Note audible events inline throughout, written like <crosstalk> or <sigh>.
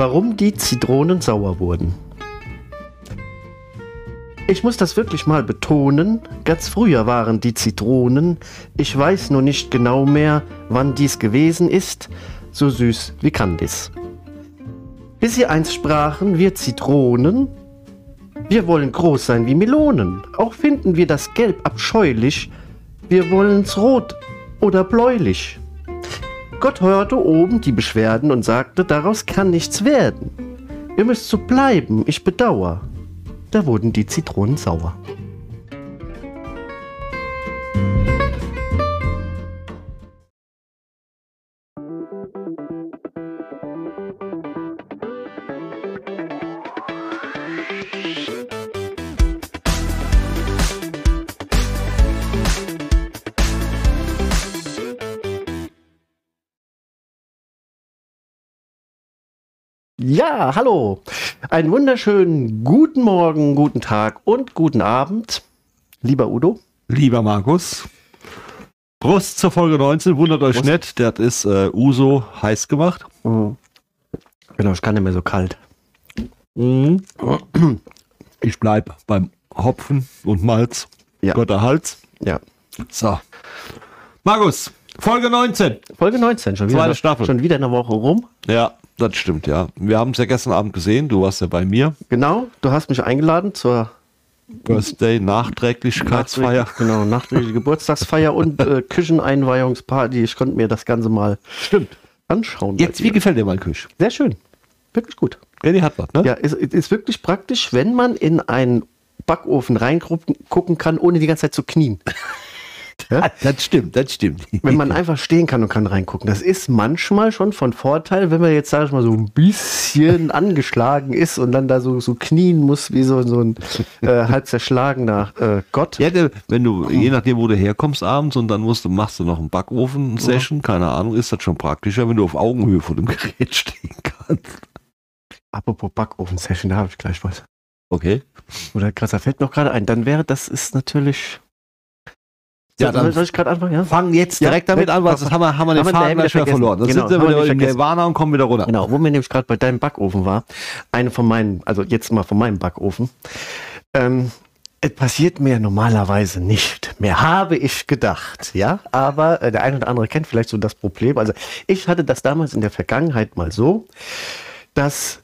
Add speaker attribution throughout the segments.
Speaker 1: warum die Zitronen sauer wurden. Ich muss das wirklich mal betonen. Ganz früher waren die Zitronen. Ich weiß nur nicht genau mehr, wann dies gewesen ist. So süß wie Candice. Bis sie einst sprachen, wir Zitronen. Wir wollen groß sein wie Melonen. Auch finden wir das Gelb abscheulich. Wir wollen's rot oder bläulich. Gott hörte oben die Beschwerden und sagte, daraus kann nichts werden. Ihr müsst so bleiben, ich bedauer. Da wurden die Zitronen sauer. Ja, hallo. Einen wunderschönen guten Morgen, guten Tag und guten Abend, lieber Udo.
Speaker 2: Lieber Markus. Prost zur Folge 19. Wundert euch
Speaker 1: Prost.
Speaker 2: nicht, das ist äh, Uso heiß gemacht.
Speaker 1: Genau, ich kann nicht mehr so kalt.
Speaker 2: Mhm. Ich bleib beim Hopfen und Malz.
Speaker 1: Ja.
Speaker 2: Gotter Hals.
Speaker 1: Ja.
Speaker 2: So. Markus, Folge 19.
Speaker 1: Folge 19, schon wieder,
Speaker 2: Zweite Staffel.
Speaker 1: schon wieder eine Woche rum.
Speaker 2: Ja, das stimmt, ja. Wir haben es ja gestern Abend gesehen. Du warst ja bei mir.
Speaker 1: Genau, du hast mich eingeladen zur
Speaker 2: Birthday Nachträglichkeitsfeier.
Speaker 1: Genau, nachträgliche Geburtstagsfeier und äh, <laughs> Kücheneinweihungsparty. Ich konnte mir das Ganze mal
Speaker 2: Stimmt.
Speaker 1: anschauen.
Speaker 2: Jetzt, wie gefällt dir mein Küche?
Speaker 1: Sehr schön. Wirklich gut.
Speaker 2: Ja, die hat was, ne?
Speaker 1: Ja, ist, ist wirklich praktisch, wenn man in einen Backofen reingucken gucken kann, ohne die ganze Zeit zu knien. <laughs>
Speaker 2: Ah, Das stimmt, das stimmt. <laughs>
Speaker 1: Wenn man einfach stehen kann und kann reingucken. Das ist manchmal schon von Vorteil, wenn man jetzt, sag ich mal, so ein bisschen <laughs> angeschlagen ist und dann da so, so knien muss, wie so, so ein äh, halb zerschlagener äh, Gott.
Speaker 2: Ja, wenn du, je nachdem, wo du herkommst abends und dann musst du, machst du noch einen Backofen-Session, keine Ahnung, ist das schon praktischer, wenn du auf Augenhöhe vor dem <laughs> Gerät stehen kannst.
Speaker 1: Apropos Backofen-Session, da habe ich gleich was.
Speaker 2: Okay.
Speaker 1: Oder krass, da fällt mir noch gerade ein. Dann wäre das ist natürlich.
Speaker 2: Ja, dann-
Speaker 1: soll ich gerade anfangen? Ja?
Speaker 2: Fang jetzt
Speaker 1: Ja,
Speaker 2: direkt damit an, weil sonst haben wir, haben wir den
Speaker 1: haben
Speaker 2: Faden
Speaker 1: den
Speaker 2: gleich
Speaker 1: wieder
Speaker 2: verloren. Dann
Speaker 1: Genau,
Speaker 2: sind wir wieder
Speaker 1: vergessen.
Speaker 2: Nirvana und kommen wieder runter.
Speaker 1: Genau, wo wir nämlich gerade bei deinem Backofen war, eine von meinen, also jetzt mal von meinem Backofen. Ähm, es passiert mir normalerweise nicht mehr, habe ich gedacht, ja. Aber äh, der eine oder andere kennt vielleicht so das Problem. Also ich hatte das damals in der Vergangenheit mal so, dass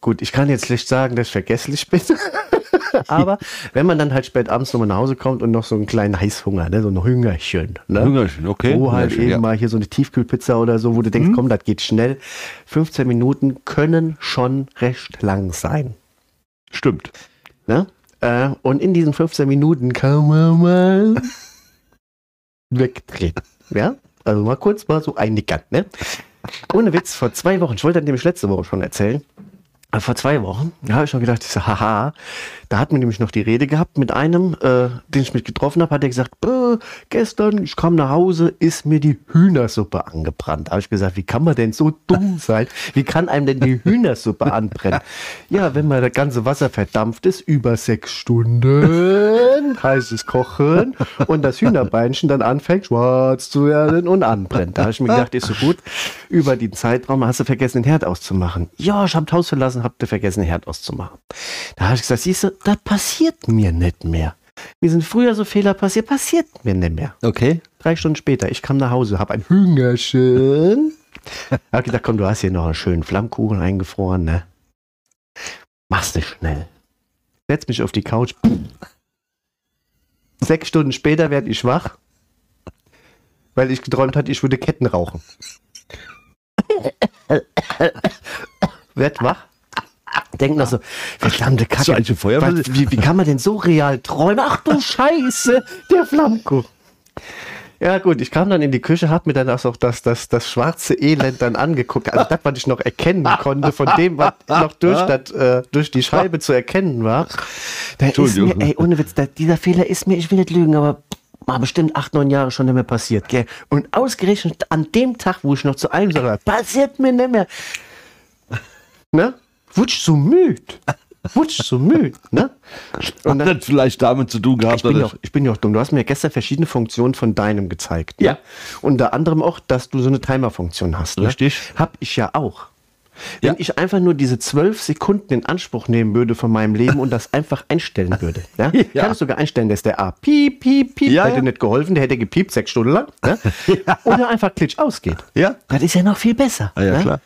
Speaker 1: gut, ich kann jetzt schlecht sagen, dass ich vergesslich bin. <laughs> <laughs> Aber wenn man dann halt spät abends nochmal nach Hause kommt und noch so einen kleinen Heißhunger, ne, so ein Hüngerchen, ne?
Speaker 2: Hüngerchen, okay.
Speaker 1: Wo halt
Speaker 2: Hüngerchen,
Speaker 1: eben
Speaker 2: ja.
Speaker 1: mal hier so eine Tiefkühlpizza oder so, wo du denkst, komm, das geht schnell. 15 Minuten können schon recht lang sein.
Speaker 2: Stimmt.
Speaker 1: Ne? Äh, und in diesen 15 Minuten kann man mal <laughs> wegdrehen. Ja? Also mal kurz mal so einnickern. Ne? Ohne Witz, vor zwei Wochen, ich wollte das nämlich letzte Woche schon erzählen, vor zwei Wochen, da habe ich schon gedacht, ich so, haha, da hat mir nämlich noch die Rede gehabt mit einem, äh, den ich mit getroffen habe, hat er gesagt, äh, gestern, ich kam nach Hause, ist mir die Hühnersuppe angebrannt. Da habe ich gesagt, wie kann man denn so dumm <laughs> sein? Wie kann einem denn die Hühnersuppe anbrennen? Ja, wenn mal das ganze Wasser verdampft ist, über sechs Stunden, <laughs> heißes Kochen und das Hühnerbeinchen dann anfängt schwarz zu werden und anbrennt. Da habe ich mir gedacht, ist so gut, über den Zeitraum hast du vergessen, den Herd auszumachen. Ja, ich habe das Haus verlassen, habt ihr vergessen, Herd auszumachen. Da habe ich gesagt, siehst du, das passiert mir nicht mehr. Mir sind früher so Fehler passiert, passiert mir nicht mehr.
Speaker 2: Okay.
Speaker 1: Drei Stunden später, ich kam nach Hause, habe ein Hüngerchen. <laughs> Hab gedacht, komm, du hast hier noch einen schönen Flammkuchen eingefroren, ne? Machst du schnell. Setz mich auf die Couch. <laughs> Sechs Stunden später werde ich wach, weil ich geträumt hatte, ich würde Ketten rauchen. <laughs> Werd wach. Denk noch so, verdammte Kacke.
Speaker 2: So ein Feuer-
Speaker 1: Was, wie, wie kann man denn so real träumen? Ach du Scheiße, der Flammkuchen. Ja gut, ich kam dann in die Küche, hab mir dann auch das, das, das schwarze Elend dann angeguckt. Also das, was ich noch erkennen konnte, von dem, was noch durch, das, äh, durch die Scheibe zu erkennen war. Da ist
Speaker 2: Entschuldigung.
Speaker 1: mir, ey, ohne Witz, da, dieser Fehler ist mir, ich will nicht lügen, aber mal bestimmt acht, neun Jahre schon nicht mehr passiert. Gell? Und ausgerechnet an dem Tag, wo ich noch zu einem sage, passiert mir nicht mehr. Ne? Wutsch so müde. Wutsch so müde. Ne? Und
Speaker 2: Hat das vielleicht damit zu tun gehabt,
Speaker 1: ich bin, auch, ich bin ja auch dumm. Du hast mir gestern verschiedene Funktionen von deinem gezeigt. Ne?
Speaker 2: Ja.
Speaker 1: Unter anderem auch, dass du so eine Timer-Funktion hast. Ne?
Speaker 2: Richtig.
Speaker 1: Hab ich ja auch. Wenn
Speaker 2: Ja.
Speaker 1: ich einfach nur diese zwölf Sekunden in Anspruch nehmen würde von meinem Leben und das <laughs> einfach einstellen würde. Ja?
Speaker 2: Ja.
Speaker 1: Kann ich sogar einstellen, dass der A piep, piep, piep,
Speaker 2: Ja,
Speaker 1: hätte nicht geholfen, der hätte gepiept sechs Stunden lang. <laughs> Ja? Oder einfach klitsch ausgeht.
Speaker 2: Ja?
Speaker 1: Das ist ja noch viel besser.
Speaker 2: Ah, ja,
Speaker 1: ne?
Speaker 2: klar.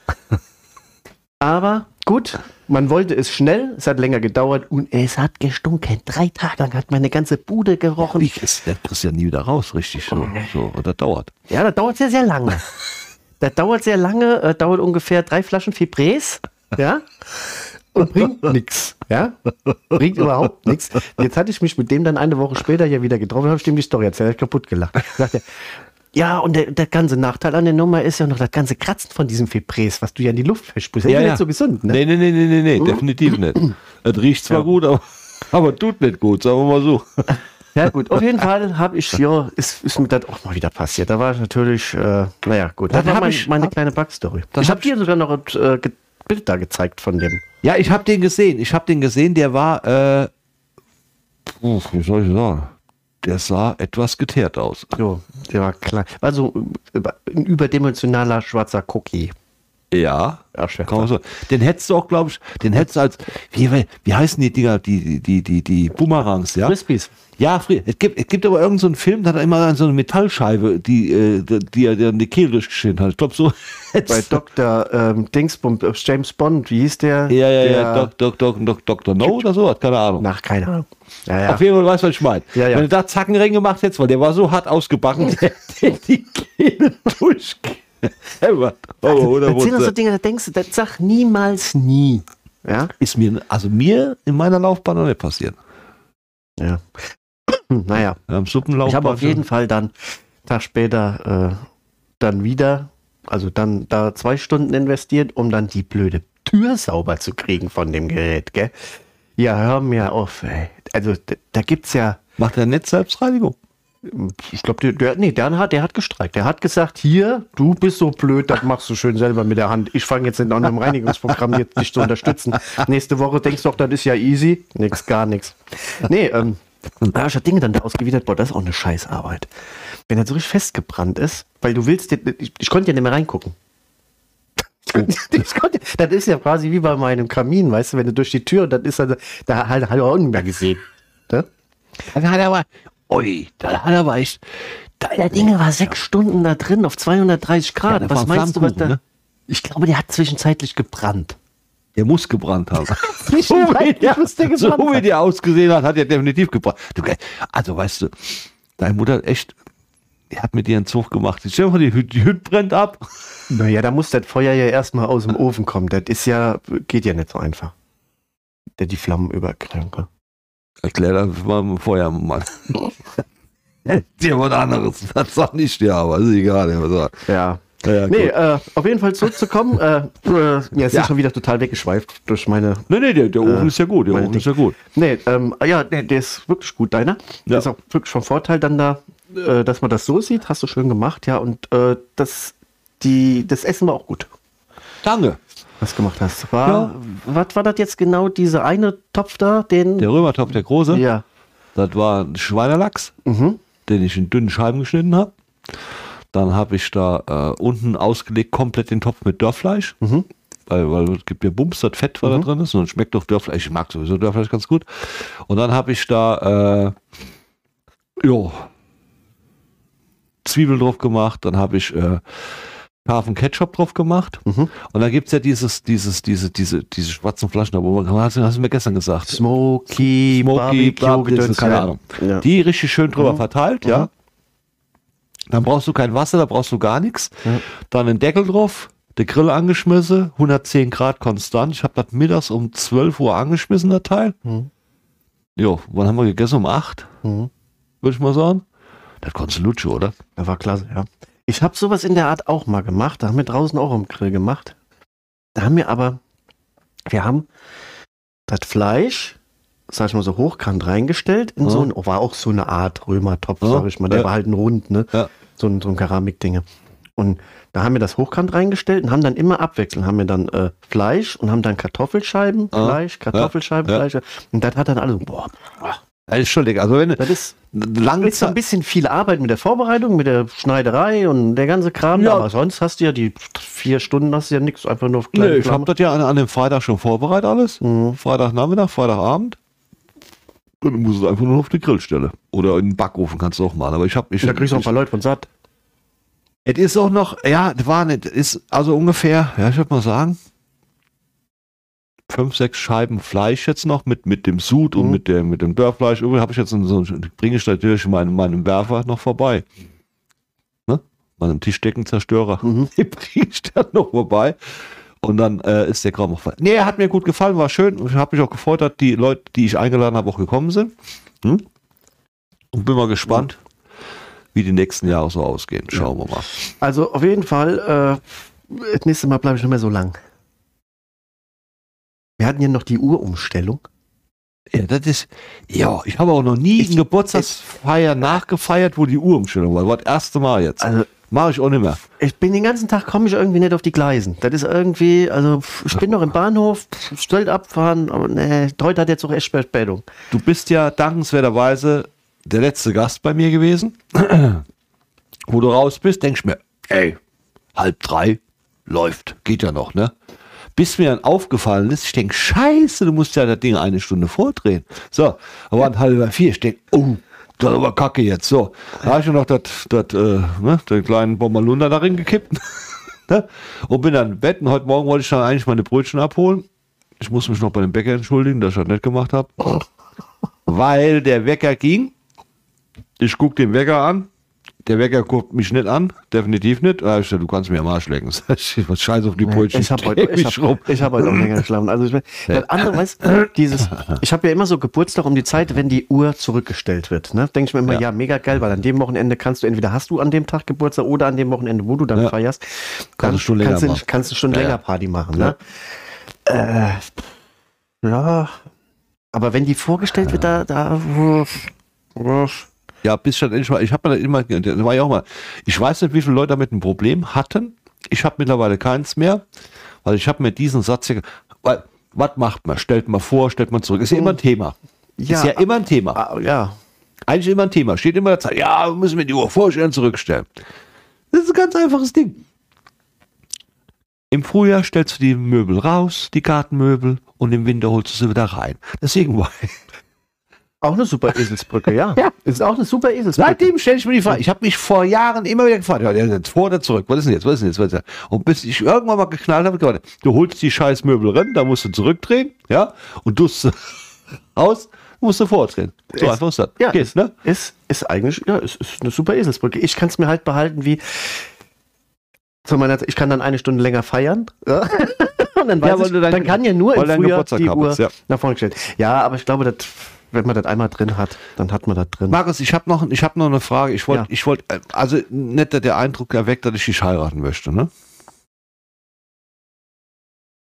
Speaker 1: Aber gut, man wollte es schnell, es hat länger gedauert und es hat gestunken. Drei Tage lang hat meine ganze Bude gerochen.
Speaker 2: Ich, das kriegst du ja nie wieder raus, richtig so. so. Und das dauert.
Speaker 1: Ja, das dauert sehr, sehr lange. <laughs> Das dauert sehr lange, äh, dauert ungefähr drei Flaschen Fibres, ja, und bringt <laughs> nichts, ja, bringt überhaupt nichts. Jetzt hatte ich mich mit dem dann eine Woche später ja wieder getroffen, habe ich dem die Story erzählt, er hat kaputt gelacht. Sagt er, ja, und der, der ganze Nachteil an der Nummer ist ja noch das ganze Kratzen von diesem Fibres, was du ja in die Luft versprühst. Das ist ja, nicht so gesund, ne?
Speaker 2: Nee, nee, nee, nee, nee, nee definitiv nicht. <clears throat> Es riecht zwar gut, aber, aber tut nicht gut, sagen wir mal so. <laughs>
Speaker 1: Ja gut, auf jeden <laughs> Fall habe ich, ja, ist, ist mir das auch mal wieder passiert. Da war ich natürlich, äh, naja gut, das
Speaker 2: Da
Speaker 1: war mein,
Speaker 2: ich-
Speaker 1: meine
Speaker 2: hab-
Speaker 1: kleine Backstory.
Speaker 2: Das
Speaker 1: Ich
Speaker 2: hab
Speaker 1: habe dir sogar noch ein äh, Bild da gezeigt von dem.
Speaker 2: Ja, ich habe den gesehen. Ich habe den gesehen, der war, äh, wie soll ich sagen? Der sah etwas geteert aus.
Speaker 1: Jo, der war klein. War so über- ein überdimensionaler schwarzer Cookie.
Speaker 2: Ja,
Speaker 1: Ja,
Speaker 2: so. Den hättest du auch, glaube ich, den hättest du als, wie, wie heißen die Dinger, die, die, die, die Boomerangs, ja?
Speaker 1: Crispies.
Speaker 2: Ja, es gibt, es gibt aber irgendeinen so einen Film, da hat er immer so eine Metallscheibe, die, äh, die, die er in die Kehle durchgeschnitten hat. Ich glaube, so. <laughs>
Speaker 1: Bei Dr. Ähm, Dingsbum, äh, James Bond, wie hieß der?
Speaker 2: ja, ja, ja, Doc, Doc, Doc, Doc, Dr. No oder so, keine Ahnung.
Speaker 1: Nach, keine Ahnung. Ja, ja.
Speaker 2: Auf jeden Fall weißt du, was ich meine.
Speaker 1: Ja, ja.
Speaker 2: Wenn du da Zackenring gemacht hättest, weil der war so hart ausgebacken, <laughs> der hätte die Kehle <laughs> Oh, oder
Speaker 1: Das sind doch so Dinge, da denkst du, das sag niemals nie. Ja?
Speaker 2: Ist mir, also mir in meiner Laufbahn noch nicht passiert.
Speaker 1: Ja. <clears throat> Naja.
Speaker 2: Am Suppenlaufbahn.
Speaker 1: Ich habe auf jeden Fall dann, Tag später, äh, dann wieder, also dann da zwei Stunden investiert, um dann die blöde Tür sauber zu kriegen von dem Gerät, gell? Ja, hör mir auf, ey. Also d- da gibt's ja,
Speaker 2: Macht er nicht Selbstreinigung?
Speaker 1: Ich glaube, der, der, nee, der hat, der hat gestreikt. Der hat gesagt, hier, du bist so blöd, das machst du schön selber mit der Hand. Ich fange jetzt in einem Reinigungsprogramm jetzt dich zu unterstützen. Nächste Woche denkst du doch, das ist ja easy. Nix, gar nichts. Nee, ähm, da ich das Ding dann da ausgewidert, boah, das ist auch eine Scheißarbeit. Wenn das so richtig festgebrannt ist, weil du willst, ich, ich konnte ja nicht mehr reingucken. <laughs> Konnte, das ist ja quasi wie bei meinem Kamin, weißt du, wenn du durch die Tür, das ist dann, da hat er auch nicht mehr gesehen. Ne?
Speaker 2: Dann hat er aber, ui, dann hat er aber echt, da,
Speaker 1: Der Ding war sechs Stunden da drin auf 230 Grad.
Speaker 2: Ja,
Speaker 1: was meinst du, was da?
Speaker 2: Ne?
Speaker 1: Ich glaube, der hat zwischenzeitlich gebrannt.
Speaker 2: der muss gebrannt haben. <laughs> so, wie
Speaker 1: Zwischenzeitlich
Speaker 2: der,
Speaker 1: muss der
Speaker 2: so wie der ausgesehen hat, hat er definitiv gebrannt. Du, also weißt du, deine Mutter hat echt, die hat mit dir einen Zug gemacht. Stell dir mal, die, Hü- die Hütte brennt ab.
Speaker 1: Naja, da muss das Feuer ja erstmal aus dem Ofen kommen. Das ist ja, geht ja nicht so einfach. Der die Flammen überkränke.
Speaker 2: Erklär das mal dem Feuermann. <laughs> Dir was anderes. Das sagt nicht der, aber ist egal. Der sagt.
Speaker 1: Ja.
Speaker 2: Ja, ja,
Speaker 1: Nee,
Speaker 2: gut.
Speaker 1: äh, auf jeden Fall zurückzukommen. äh, äh, ja, es
Speaker 2: Ja.
Speaker 1: ist schon wieder total weggeschweift durch meine.
Speaker 2: nee, nee, der, der Ofen ist ja gut. Der Ofen ist ja gut.
Speaker 1: Nee, ähm, ja, nee, der ist wirklich gut, deiner. Der
Speaker 2: Ja.
Speaker 1: ist auch wirklich von Vorteil dann da, äh, dass man das so sieht. Hast du schön gemacht, ja. Und äh, das, die, das Essen war auch gut.
Speaker 2: Danke.
Speaker 1: Was gemacht hast. War,
Speaker 2: Ja.
Speaker 1: Was war das jetzt genau, diese eine Topf da, den.
Speaker 2: Der Römertopf, der große,
Speaker 1: ja.
Speaker 2: das war ein Schweinerlachs,
Speaker 1: Mhm.
Speaker 2: den ich in dünnen Scheiben geschnitten habe. Dann habe ich da äh, unten ausgelegt komplett den Topf mit Dörrfleisch.
Speaker 1: Mhm.
Speaker 2: Weil, weil es gibt ja Bums, das Fett, was da drin ist. Und schmeckt doch Dörrfleisch. Ich mag sowieso Dörrfleisch ganz gut. Und dann habe ich da äh, jo, Zwiebeln drauf gemacht. Dann habe ich äh, scharfen Ketchup drauf gemacht.
Speaker 1: Mhm.
Speaker 2: Und dann gibt es ja dieses, dieses, diese, diese, diese schwarzen Flaschen, da wo man, hast, du- hast du mir gestern gesagt.
Speaker 1: Smoky,
Speaker 2: Smoky,
Speaker 1: Barbecue,
Speaker 2: Barbecue, keine. Ahnung.
Speaker 1: Ja.
Speaker 2: Die richtig schön drüber
Speaker 1: Mhm.
Speaker 2: verteilt, ja.
Speaker 1: Mhm.
Speaker 2: Dann brauchst du kein Wasser, da brauchst du gar nichts. Dann einen Deckel drauf, der Grill angeschmissen, 110 Grad konstant. Ich habe das mittags um 12 Uhr angeschmissen, der Teil.
Speaker 1: Mhm.
Speaker 2: Jo, wann haben wir gegessen? Um 8,
Speaker 1: Mhm.
Speaker 2: würde ich mal sagen. Das konntest du lutschen, oder?
Speaker 1: Das war klasse, ja. Ich habe sowas in der Art auch mal gemacht. Da haben wir draußen auch am Grill gemacht. Da haben wir aber, wir haben das Fleisch, sag ich mal so hochkant reingestellt in
Speaker 2: Ja.
Speaker 1: so ein, oh, war auch so eine Art Römertopf,
Speaker 2: Ja,
Speaker 1: sag ich mal. Der
Speaker 2: ja.
Speaker 1: war halt ein Rund, ne?
Speaker 2: Ja.
Speaker 1: So ein, so ein Keramikdinge. Und da haben wir das hochkant reingestellt und haben dann immer abwechselnd, haben wir dann äh, Fleisch und haben dann Kartoffelscheiben,
Speaker 2: Ja.
Speaker 1: Fleisch, Kartoffelscheiben. Fleisch. Und das hat dann alles, boah,
Speaker 2: dick. Also wenn
Speaker 1: Das ist,
Speaker 2: lange
Speaker 1: ist so ein bisschen viel Arbeit mit der Vorbereitung, mit der Schneiderei und der ganze Kram.
Speaker 2: Ja.
Speaker 1: Aber sonst hast du ja die vier Stunden, hast du ja nichts, einfach nur auf
Speaker 2: Nee,
Speaker 1: kleine
Speaker 2: ich habe das ja an, an dem Freitag schon vorbereitet alles.
Speaker 1: Mhm.
Speaker 2: Freitagnachmittag, Freitagabend. Und dann musst du einfach nur auf die Grillstelle. Oder in den Backofen kannst du auch machen. Aber ich habe... Ich,
Speaker 1: Da kriegst du auch ein paar Leute von satt.
Speaker 2: Es ist auch noch, ja, war nicht, ist also ungefähr, ja, ich würde mal sagen, fünf, sechs Scheiben Fleisch jetzt noch mit, mit dem Sud und
Speaker 1: Mhm.
Speaker 2: mit dem, mit dem Dörrfleisch. Übrigens habe ich jetzt so, bringe ich natürlich meinen, meinen Werfer noch vorbei. Ne? Meinen Tischdeckenzerstörer.
Speaker 1: Mhm. <laughs>
Speaker 2: Den bringe ich dann noch vorbei. Und dann äh, ist der Kram auch voll. Nee, er hat mir gut gefallen, war schön. Und ich habe mich auch gefreut, dass die Leute, die ich eingeladen habe, auch gekommen sind. Hm? Und bin mal gespannt, wie die nächsten Jahre so ausgehen. Schauen wir mal.
Speaker 1: Also auf jeden Fall, äh, das nächste Mal bleibe ich nicht mehr so lang. Wir hatten ja noch die Uhrumstellung.
Speaker 2: Ja, das ist, ja, ich habe auch noch nie
Speaker 1: Ich-
Speaker 2: eine Geburtstagsfeier nachgefeiert, wo die Uhrumstellung war. War das erste Mal jetzt.
Speaker 1: Also
Speaker 2: Mache ich auch nicht mehr.
Speaker 1: ich bin den ganzen Tag, komme ich irgendwie nicht auf die Gleisen. Das ist irgendwie, also ich bin noch im Bahnhof, stellt abfahren, aber nee, heute hat jetzt auch echt Verspätung.
Speaker 2: Du bist ja dankenswerterweise der letzte Gast bei mir gewesen. wo du raus bist, denkst mir, ey, halb drei läuft, geht ja noch, ne? Bis mir dann aufgefallen ist, ich denke, scheiße, du musst ja das Ding eine Stunde vordrehen. So, aber an halb über vier, ich denke, oh, das ist aber kacke jetzt. So, da habe ich noch das, das, äh, ne, den kleinen Bommerlunder darin gekippt. <laughs> ne? Und bin dann im Bett und heute Morgen wollte ich dann eigentlich meine Brötchen abholen. Ich muss mich noch bei dem Bäcker entschuldigen, dass ich das nicht gemacht habe. <laughs> Weil der Wecker ging. Ich gucke den Wecker an. Der Wecker guckt mich nicht an, definitiv nicht. Ich du kannst mir am Arsch lecken. <laughs> Was scheiß auf die Brötchen.
Speaker 1: Ich habe heute, ich hab, ich hab heute auch länger geschlafen. Also ich, <laughs> andere, weißt dieses, ich habe ja immer so Geburtstag um die Zeit, wenn die Uhr zurückgestellt wird. Ne? Denke ich mir immer,
Speaker 2: Ja.
Speaker 1: ja. mega geil, weil an dem Wochenende kannst du entweder hast du an dem Tag Geburtstag oder an dem Wochenende, wo du dann
Speaker 2: Ja.
Speaker 1: feierst,
Speaker 2: Kannst du schon länger
Speaker 1: kannst, du, kannst du schon
Speaker 2: Ja,
Speaker 1: länger
Speaker 2: ja.
Speaker 1: Party machen. Ne? Äh, ja, aber wenn die vorgestellt wird, da, da
Speaker 2: Ja, bis schon endlich mal. Ich habe mir da immer, da war ja auch mal. Ich weiß nicht, wie viele Leute damit ein Problem hatten. Ich habe mittlerweile keins mehr, weil ich habe mir diesen Satz hier, weil, was macht man? Stellt man vor, stellt man zurück. Ist ja immer ein Thema.
Speaker 1: Ja.
Speaker 2: ist ja immer ein Thema.
Speaker 1: Ah, ja,
Speaker 2: Eigentlich immer ein Thema. Steht immer der Zeit, ja, wir müssen wir die Uhr vorstellen, zurückstellen. Das ist ein ganz einfaches Ding. Im Frühjahr stellst du die Möbel raus, die Gartenmöbel, und im Winter holst du sie wieder rein. Deswegen war
Speaker 1: auch eine super Eselsbrücke, ja. <laughs>
Speaker 2: Ja.
Speaker 1: Ist auch eine super Eselsbrücke.
Speaker 2: Seitdem stelle ich mir die Frage. Ich habe mich vor Jahren immer wieder gefragt, ja, jetzt vor oder zurück, was ist denn jetzt, was ist denn jetzt, was ist denn jetzt? Und bis ich irgendwann mal geknallt habe, gedacht, du holst die scheiß Möbel rein, da musst du zurückdrehen, ja, und du raus, <laughs> musst du vordrehen. So einfach ist das.
Speaker 1: Ja,
Speaker 2: Geht,
Speaker 1: ist,
Speaker 2: ne?
Speaker 1: ist, ist eigentlich, ja, ist, ist eine super Eselsbrücke. Ich kann es mir halt behalten wie, zu meiner, ich kann dann eine Stunde länger feiern. Ja. <laughs> Und dann, weiß
Speaker 2: Ja,
Speaker 1: ich,
Speaker 2: dein-
Speaker 1: dann kann ja nur im Frühjahr die Uhr
Speaker 2: ja.
Speaker 1: nach vorne gestellt. Ja, aber ich glaube, das, wenn man das einmal drin hat, dann hat man das drin.
Speaker 2: Markus, ich habe noch, ich hab noch eine Frage. Ich wollte,
Speaker 1: Ja.
Speaker 2: ich wollte, also nicht dass der Eindruck erweckt, dass ich dich heiraten möchte, ne?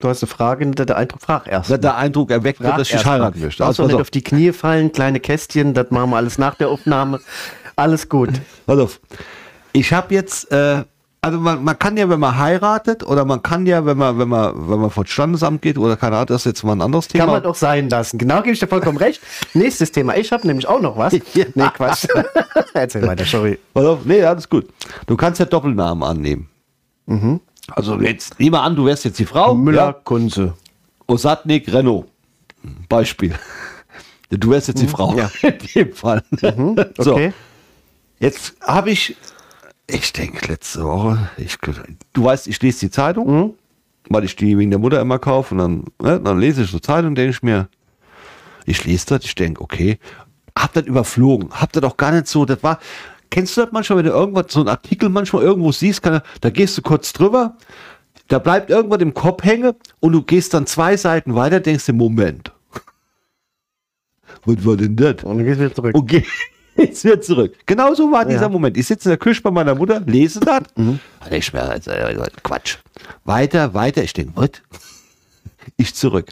Speaker 1: Du hast eine Frage, der, der Eindruck, frag erst.
Speaker 2: Dass der Eindruck erweckt
Speaker 1: Frag
Speaker 2: dass ich dich
Speaker 1: mal.
Speaker 2: heiraten möchte.
Speaker 1: Du
Speaker 2: Also,
Speaker 1: nicht auf die Knie fallen, kleine Kästchen, das machen wir alles nach der Aufnahme. Alles gut.
Speaker 2: Pass auf. Ich habe jetzt, äh, also man, man kann ja, wenn man heiratet, oder man kann ja, wenn man, wenn man, wenn man vor das Standesamt geht, oder keine Ahnung, das ist jetzt mal ein anderes Thema.
Speaker 1: Kann man doch sein lassen. Genau, gebe ich dir vollkommen recht. <laughs> Nächstes Thema. Ich habe nämlich auch noch was. <laughs>
Speaker 2: Ja.
Speaker 1: Nee, Quatsch. <laughs> Erzähl weiter, sorry.
Speaker 2: Auf, nee, alles gut. Du kannst ja Doppelnamen annehmen. Also jetzt, nehmen wir an, du wärst jetzt die Frau.
Speaker 1: Müller,
Speaker 2: Ja?
Speaker 1: Kunze.
Speaker 2: Osatnik, Renault. Beispiel. Du wärst jetzt die Frau.
Speaker 1: ja.
Speaker 2: In dem Fall. So.
Speaker 1: Okay.
Speaker 2: Jetzt habe ich, ich denke letzte Woche, ich, du weißt, ich lese die Zeitung,
Speaker 1: Mhm.
Speaker 2: weil ich die wegen der Mutter immer kaufe und dann, ne, dann lese ich so Zeitung, denke ich mir, ich lese das, ich denke, okay, hab das überflogen, hab das auch gar nicht so, das war, kennst du das manchmal, wenn du irgendwas, so einen Artikel manchmal irgendwo siehst, kann, da gehst du kurz drüber, da bleibt irgendwas im Kopf hängen und du gehst dann zwei Seiten weiter, denkst dir, Moment. <laughs> Was war denn das?
Speaker 1: Und dann gehst du wieder zurück.
Speaker 2: Und gehe <laughs> jetzt wieder zurück. Genau so war dieser
Speaker 1: Ja.
Speaker 2: Moment. Ich sitze in der Küche bei meiner Mutter, lese das. Ich mir, also, äh, Quatsch. Weiter, weiter. Ich denke, was? <laughs> Ich zurück.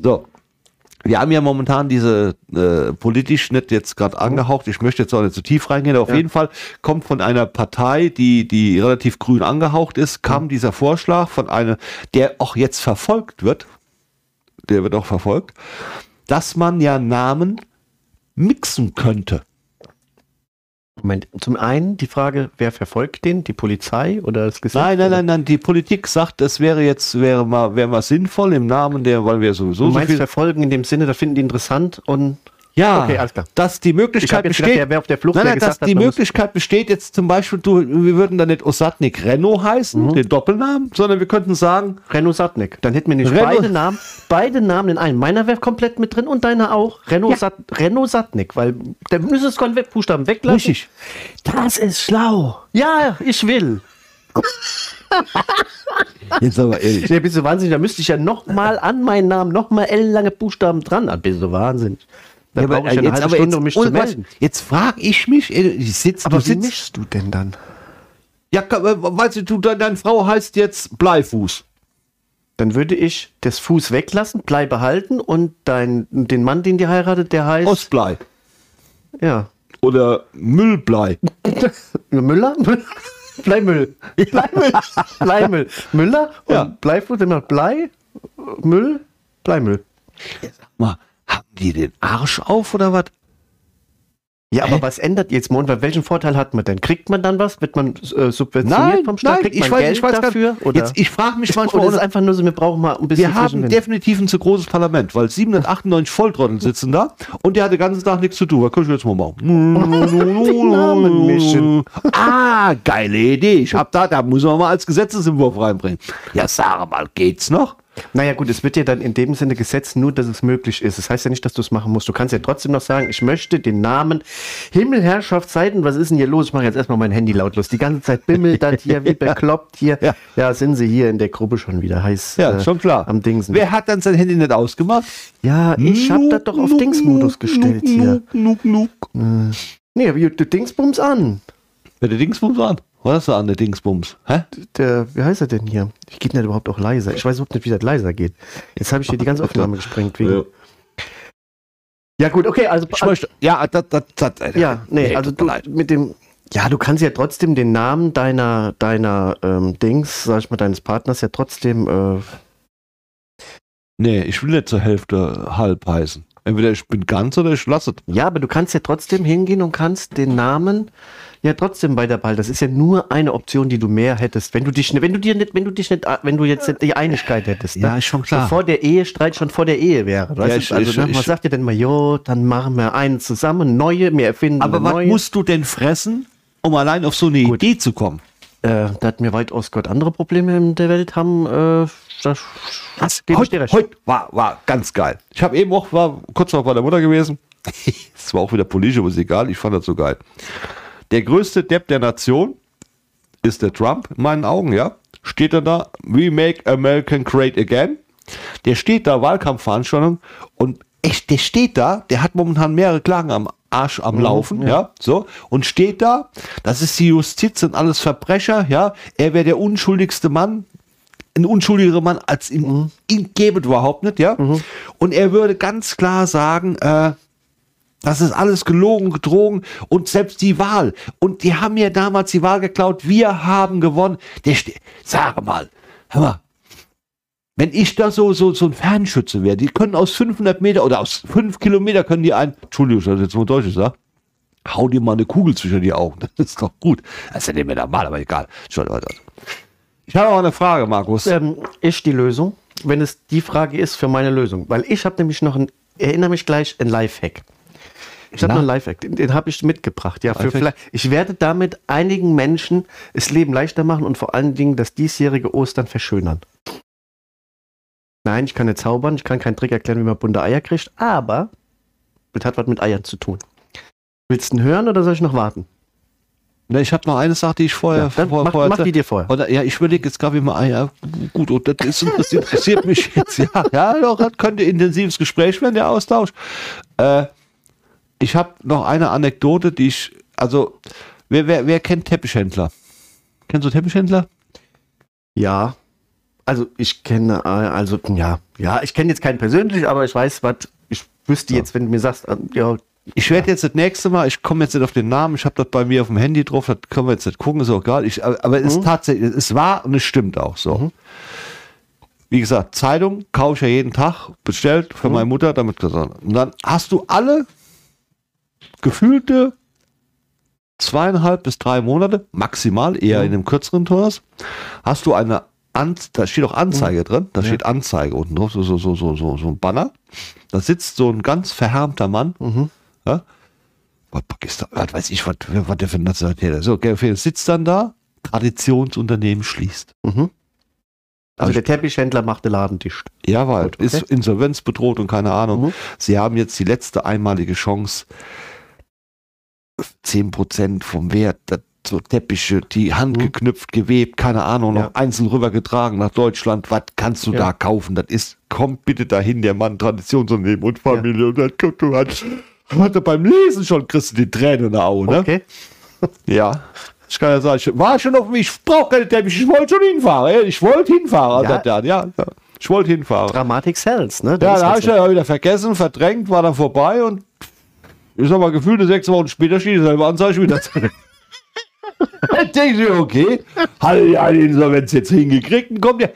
Speaker 2: So. Wir haben ja momentan diese äh, politisch nicht jetzt gerade angehaucht. Ich möchte jetzt auch nicht zu tief reingehen. aber Auf
Speaker 1: Ja.
Speaker 2: jeden Fall kommt von einer Partei, die, die relativ grün angehaucht ist, kam dieser Vorschlag von einer, der auch jetzt verfolgt wird. Der wird auch verfolgt, dass man ja Namen mixen könnte.
Speaker 1: Moment, zum einen die Frage, wer verfolgt den? Die Polizei oder das Gesetz?
Speaker 2: Nein, nein, nein, nein, die Politik sagt, das wäre jetzt, wäre mal, wäre mal sinnvoll im Namen der, weil wir sowieso
Speaker 1: Du
Speaker 2: so
Speaker 1: meinst
Speaker 2: viel.
Speaker 1: verfolgen in dem Sinne, da finden die interessant und
Speaker 2: Ja,
Speaker 1: Okay, alles klar.
Speaker 2: dass die
Speaker 1: ich
Speaker 2: Möglichkeit besteht.
Speaker 1: gedacht, der auf der Flucht,
Speaker 2: Nein, nein, dass
Speaker 1: hat,
Speaker 2: die Möglichkeit besteht jetzt zum Beispiel, du, wir würden da nicht Osatnik Renault heißen,
Speaker 1: Mhm.
Speaker 2: den Doppelnamen, sondern wir könnten sagen,
Speaker 1: Renault Satnik. Dann hätten wir nicht
Speaker 2: Renault-
Speaker 1: beide Namen, beide Namen in einem. Meiner wäre komplett mit drin und deiner auch. Renault,
Speaker 2: Ja.
Speaker 1: Sat, Renault Satnik, weil der müsste es Konve- Buchstaben weglassen.
Speaker 2: Richtig.
Speaker 1: Das ist schlau. Ja, ich will. <laughs>
Speaker 2: jetzt aber ehrlich.
Speaker 1: Nee, bist du wahnsinnig? Da müsste ich ja noch mal an meinen Namen noch mal ellenlange Buchstaben dran. Ah, bist du wahnsinnig? Da
Speaker 2: Ja,
Speaker 1: brauche ich eine
Speaker 2: jetzt,
Speaker 1: halbe Stunde,
Speaker 2: jetzt,
Speaker 1: um mich zu melden.
Speaker 2: jetzt frage ich mich, ey, ich sitz,
Speaker 1: Aber
Speaker 2: du
Speaker 1: wie
Speaker 2: sitzt,
Speaker 1: mischst du denn dann?
Speaker 2: ja, äh, weißt du, du, de- deine Frau heißt jetzt Bleifuß.
Speaker 1: Dann würde ich das Fuß weglassen, Blei behalten und dein, den Mann, den die heiratet, der heißt.
Speaker 2: Ostblei.
Speaker 1: ja.
Speaker 2: Oder Müllblei. <laughs>
Speaker 1: Müller? <laughs> Bleimüll. Bleimüll. Bleimüll. Müller und
Speaker 2: Ja.
Speaker 1: Bleifuß immer Blei, Müll, Bleimüll.
Speaker 2: Mal, haben die den Arsch auf oder was?
Speaker 1: Ja, aber was ändert jetzt Mond? Weil welchen Vorteil hat man denn? Kriegt man dann was? Wird man äh, subventioniert
Speaker 2: Nein,
Speaker 1: vom Staat?
Speaker 2: nein,
Speaker 1: Kriegt
Speaker 2: ich
Speaker 1: man
Speaker 2: weiß,
Speaker 1: Geld
Speaker 2: ich weiß
Speaker 1: dafür? Oder?
Speaker 2: Jetzt, ich frage mich
Speaker 1: Oder
Speaker 2: manchmal,
Speaker 1: ist einfach nur so, wir brauchen mal ein bisschen
Speaker 2: wir haben definitiv ein zu großes Parlament, weil 798 Volltrottel sitzen da und der hat den ganzen Tag nichts zu tun. Was kann ich jetzt mal machen? <laughs> Ah, geile Idee. Ich hab da, da muss man mal als Gesetzesentwurf reinbringen. Ja, sag mal, geht's noch?
Speaker 1: Naja gut, es wird ja dann in dem Sinne gesetzt, nur dass es möglich ist. Das heißt ja nicht, dass du es machen musst. Du kannst ja trotzdem noch sagen, ich möchte den Namen Himmel, Herrschaft, Zeiten, was ist denn hier los? Ich mache jetzt erstmal mein Handy lautlos. Die ganze Zeit bimmelt das hier, wie <laughs> bekloppt hier.
Speaker 2: Ja.
Speaker 1: Ja. sind sie hier in der Gruppe schon wieder heiß.
Speaker 2: Ja,
Speaker 1: äh,
Speaker 2: schon klar.
Speaker 1: Am Dingsen.
Speaker 2: Wer hat dann sein Handy nicht ausgemacht?
Speaker 1: Ja, ich hab das doch auf Dingsmodus gestellt hier.
Speaker 2: Nuck, nuck.
Speaker 1: Nee, wie du Dingsbums an.
Speaker 2: Wer der Dingsbums an? Was ist da an der Dingsbums? Hä?
Speaker 1: Der, wie heißt er denn hier? Ich geht nicht überhaupt auch leiser. Ich weiß überhaupt nicht, wie das leiser geht. Jetzt habe ich hier die ganze Aufnahme <laughs> gesprengt. Wegen.
Speaker 2: Ja.
Speaker 1: Ja. gut, okay, also
Speaker 2: Ich möchte, ja, das, das, das,
Speaker 1: Ja, nee, also du mit dem. Ja, du kannst ja trotzdem den Namen deiner, deiner ähm, Dings, sag ich mal, deines Partners ja trotzdem. Äh,
Speaker 2: Nee, ich will nicht zur Hälfte halb heißen. Entweder ich bin ganz oder ich lasse es.
Speaker 1: ja, aber du kannst ja trotzdem hingehen und kannst den Namen ja trotzdem bei der Ball. Das ist ja nur eine Option, die du mehr hättest. Wenn du dich, wenn du dir nicht, wenn du dich nicht, wenn du jetzt nicht die Einigkeit hättest.
Speaker 2: Ja,
Speaker 1: ne?
Speaker 2: ist schon klar.
Speaker 1: Bevor der Ehestreit schon vor der Ehe wäre. Weißt
Speaker 2: ich-
Speaker 1: also,
Speaker 2: ich-
Speaker 1: ne, man sagt ja dann mal, jo, dann machen wir einen zusammen, neue, wir erfinden
Speaker 2: Aber was
Speaker 1: neue.
Speaker 2: musst du denn fressen, um allein auf so eine
Speaker 1: Gut.
Speaker 2: Idee zu kommen?
Speaker 1: Äh, da hatten wir weitaus Gott andere Probleme in der Welt haben. Äh, das dir
Speaker 2: heute, heute war, war ganz geil. Ich habe eben auch, war kurz noch bei der Mutter gewesen. <laughs> Es war auch wieder politisch, aber ist egal. Ich fand das so geil. Der größte Depp der Nation ist der Trump, in meinen Augen, ja. Steht er da, we make American great again. Der steht da, Wahlkampfveranstaltung und echt, der steht da, der hat momentan mehrere Klagen am Arsch am Laufen, ja. so, und steht da, das ist die Justiz, sind alles Verbrecher, ja, er wäre der unschuldigste Mann, ein unschuldigerer Mann als ihn, ihn gäbe überhaupt nicht, ja. Und er würde ganz klar sagen, äh, das ist alles gelogen, gedrogen und selbst die Wahl. Und die haben mir damals die Wahl geklaut. Wir haben gewonnen. Der ste Sag mal, hör mal. Wenn ich da so, so, so ein Fernschütze wäre, die können aus 500 Meter oder aus 5 Kilometer können die ein, Entschuldigung, das ist jetzt nur Deutsch gesagt, hau dir mal eine Kugel zwischen die Augen. <laughs> Das ist doch gut. Das ist ja nicht mehr normal, aber egal. Entschuldigung. Ich habe auch eine Frage, Markus.
Speaker 1: ähm, ist die Lösung, wenn es die Frage ist für meine Lösung. Weil ich habe nämlich noch ein, erinnere mich gleich, ein Lifehack. Ich habe noch einen Lifehack, den, den habe ich mitgebracht. Ja, ich werde damit einigen Menschen das Leben leichter machen und vor allen Dingen das diesjährige Ostern verschönern. Nein, ich kann nicht zaubern, ich kann keinen Trick erklären, wie man bunte Eier kriegt, aber das hat was mit Eiern zu tun. Willst du ihn hören oder soll ich noch warten?
Speaker 2: Ne, ich habe noch eine Sache, die ich vorher,
Speaker 1: Ja,
Speaker 2: vorher,
Speaker 1: mach-
Speaker 2: vorher
Speaker 1: mach die dir vorher.
Speaker 2: Oder, ja, ich überlege jetzt gerade, wie man, ah, ja, gut, und das, ist, das interessiert mich jetzt, ja, ja, doch, das könnte ein intensives Gespräch werden, der Austausch. Äh, ich habe noch eine Anekdote, die ich, also, wer, wer, wer kennt Teppichhändler? Kennst du Teppichhändler?
Speaker 1: Ja. Also ich kenne, äh, also ja, ja, ich kenne jetzt keinen persönlich, aber ich weiß, was, ich wüsste jetzt, wenn du mir sagst, äh, ja,
Speaker 2: Ich werde jetzt das nächste Mal, ich komme jetzt nicht auf den Namen, ich habe das bei mir auf dem Handy drauf, das können wir jetzt nicht gucken, ist auch egal. Ich, aber es ist tatsächlich, es war und es stimmt auch so. Wie gesagt, Zeitung kaufe ich ja jeden Tag, bestellt für meine Mutter, damit gesagt. Und dann hast du alle gefühlte zweieinhalb bis drei Monate, maximal, eher in einem kürzeren Kurs, hast du eine An da steht auch Anzeige drin, da steht Anzeige unten drauf, so, so, so, so, so, so ein Banner. Da sitzt so ein ganz verhärmter Mann. Ja? Was, Pakistan, was weiß ich, was, was der für eine Nationalität ist. So, okay, sitzt dann da, Traditionsunternehmen schließt.
Speaker 1: Mhm. Also
Speaker 2: Also
Speaker 1: der Teppichhändler macht den Laden dicht.
Speaker 2: Ja, weil
Speaker 1: okay.
Speaker 2: ist Insolvenz bedroht und keine Ahnung.
Speaker 1: Mhm.
Speaker 2: Sie haben jetzt die letzte einmalige Chance, 10% vom Wert, das, so Teppiche, die Hand
Speaker 1: Mhm.
Speaker 2: geknüpft, gewebt, keine Ahnung, noch
Speaker 1: Ja.
Speaker 2: einzeln rübergetragen nach Deutschland. Was kannst du
Speaker 1: Ja.
Speaker 2: da kaufen? Das ist, kommt bitte dahin, der Mann, Traditionsunternehmen und Familie. Und dann kommt du hat, hat er beim Lesen schon, kriegst du die Tränen in der Augen, ne?
Speaker 1: Okay. <laughs>
Speaker 2: Ja. Ich kann ja sagen, ich war schon auf mich, ich brauche keine Teppiche, ich wollte schon hinfahren. ey. Ich wollte hinfahren.
Speaker 1: Ja.
Speaker 2: Ja, ja, ja. Ich wollte hinfahren.
Speaker 1: Dramatik sells, ne? Das
Speaker 2: Ja, da habe ich ja wieder vergessen, verdrängt, war dann vorbei und ist aber gefühlt sechs Wochen später steht dieselbe Anzeige wieder drin. Dann denke ich okay, hat ja die Insolvenz jetzt hingekriegt und kommt ja.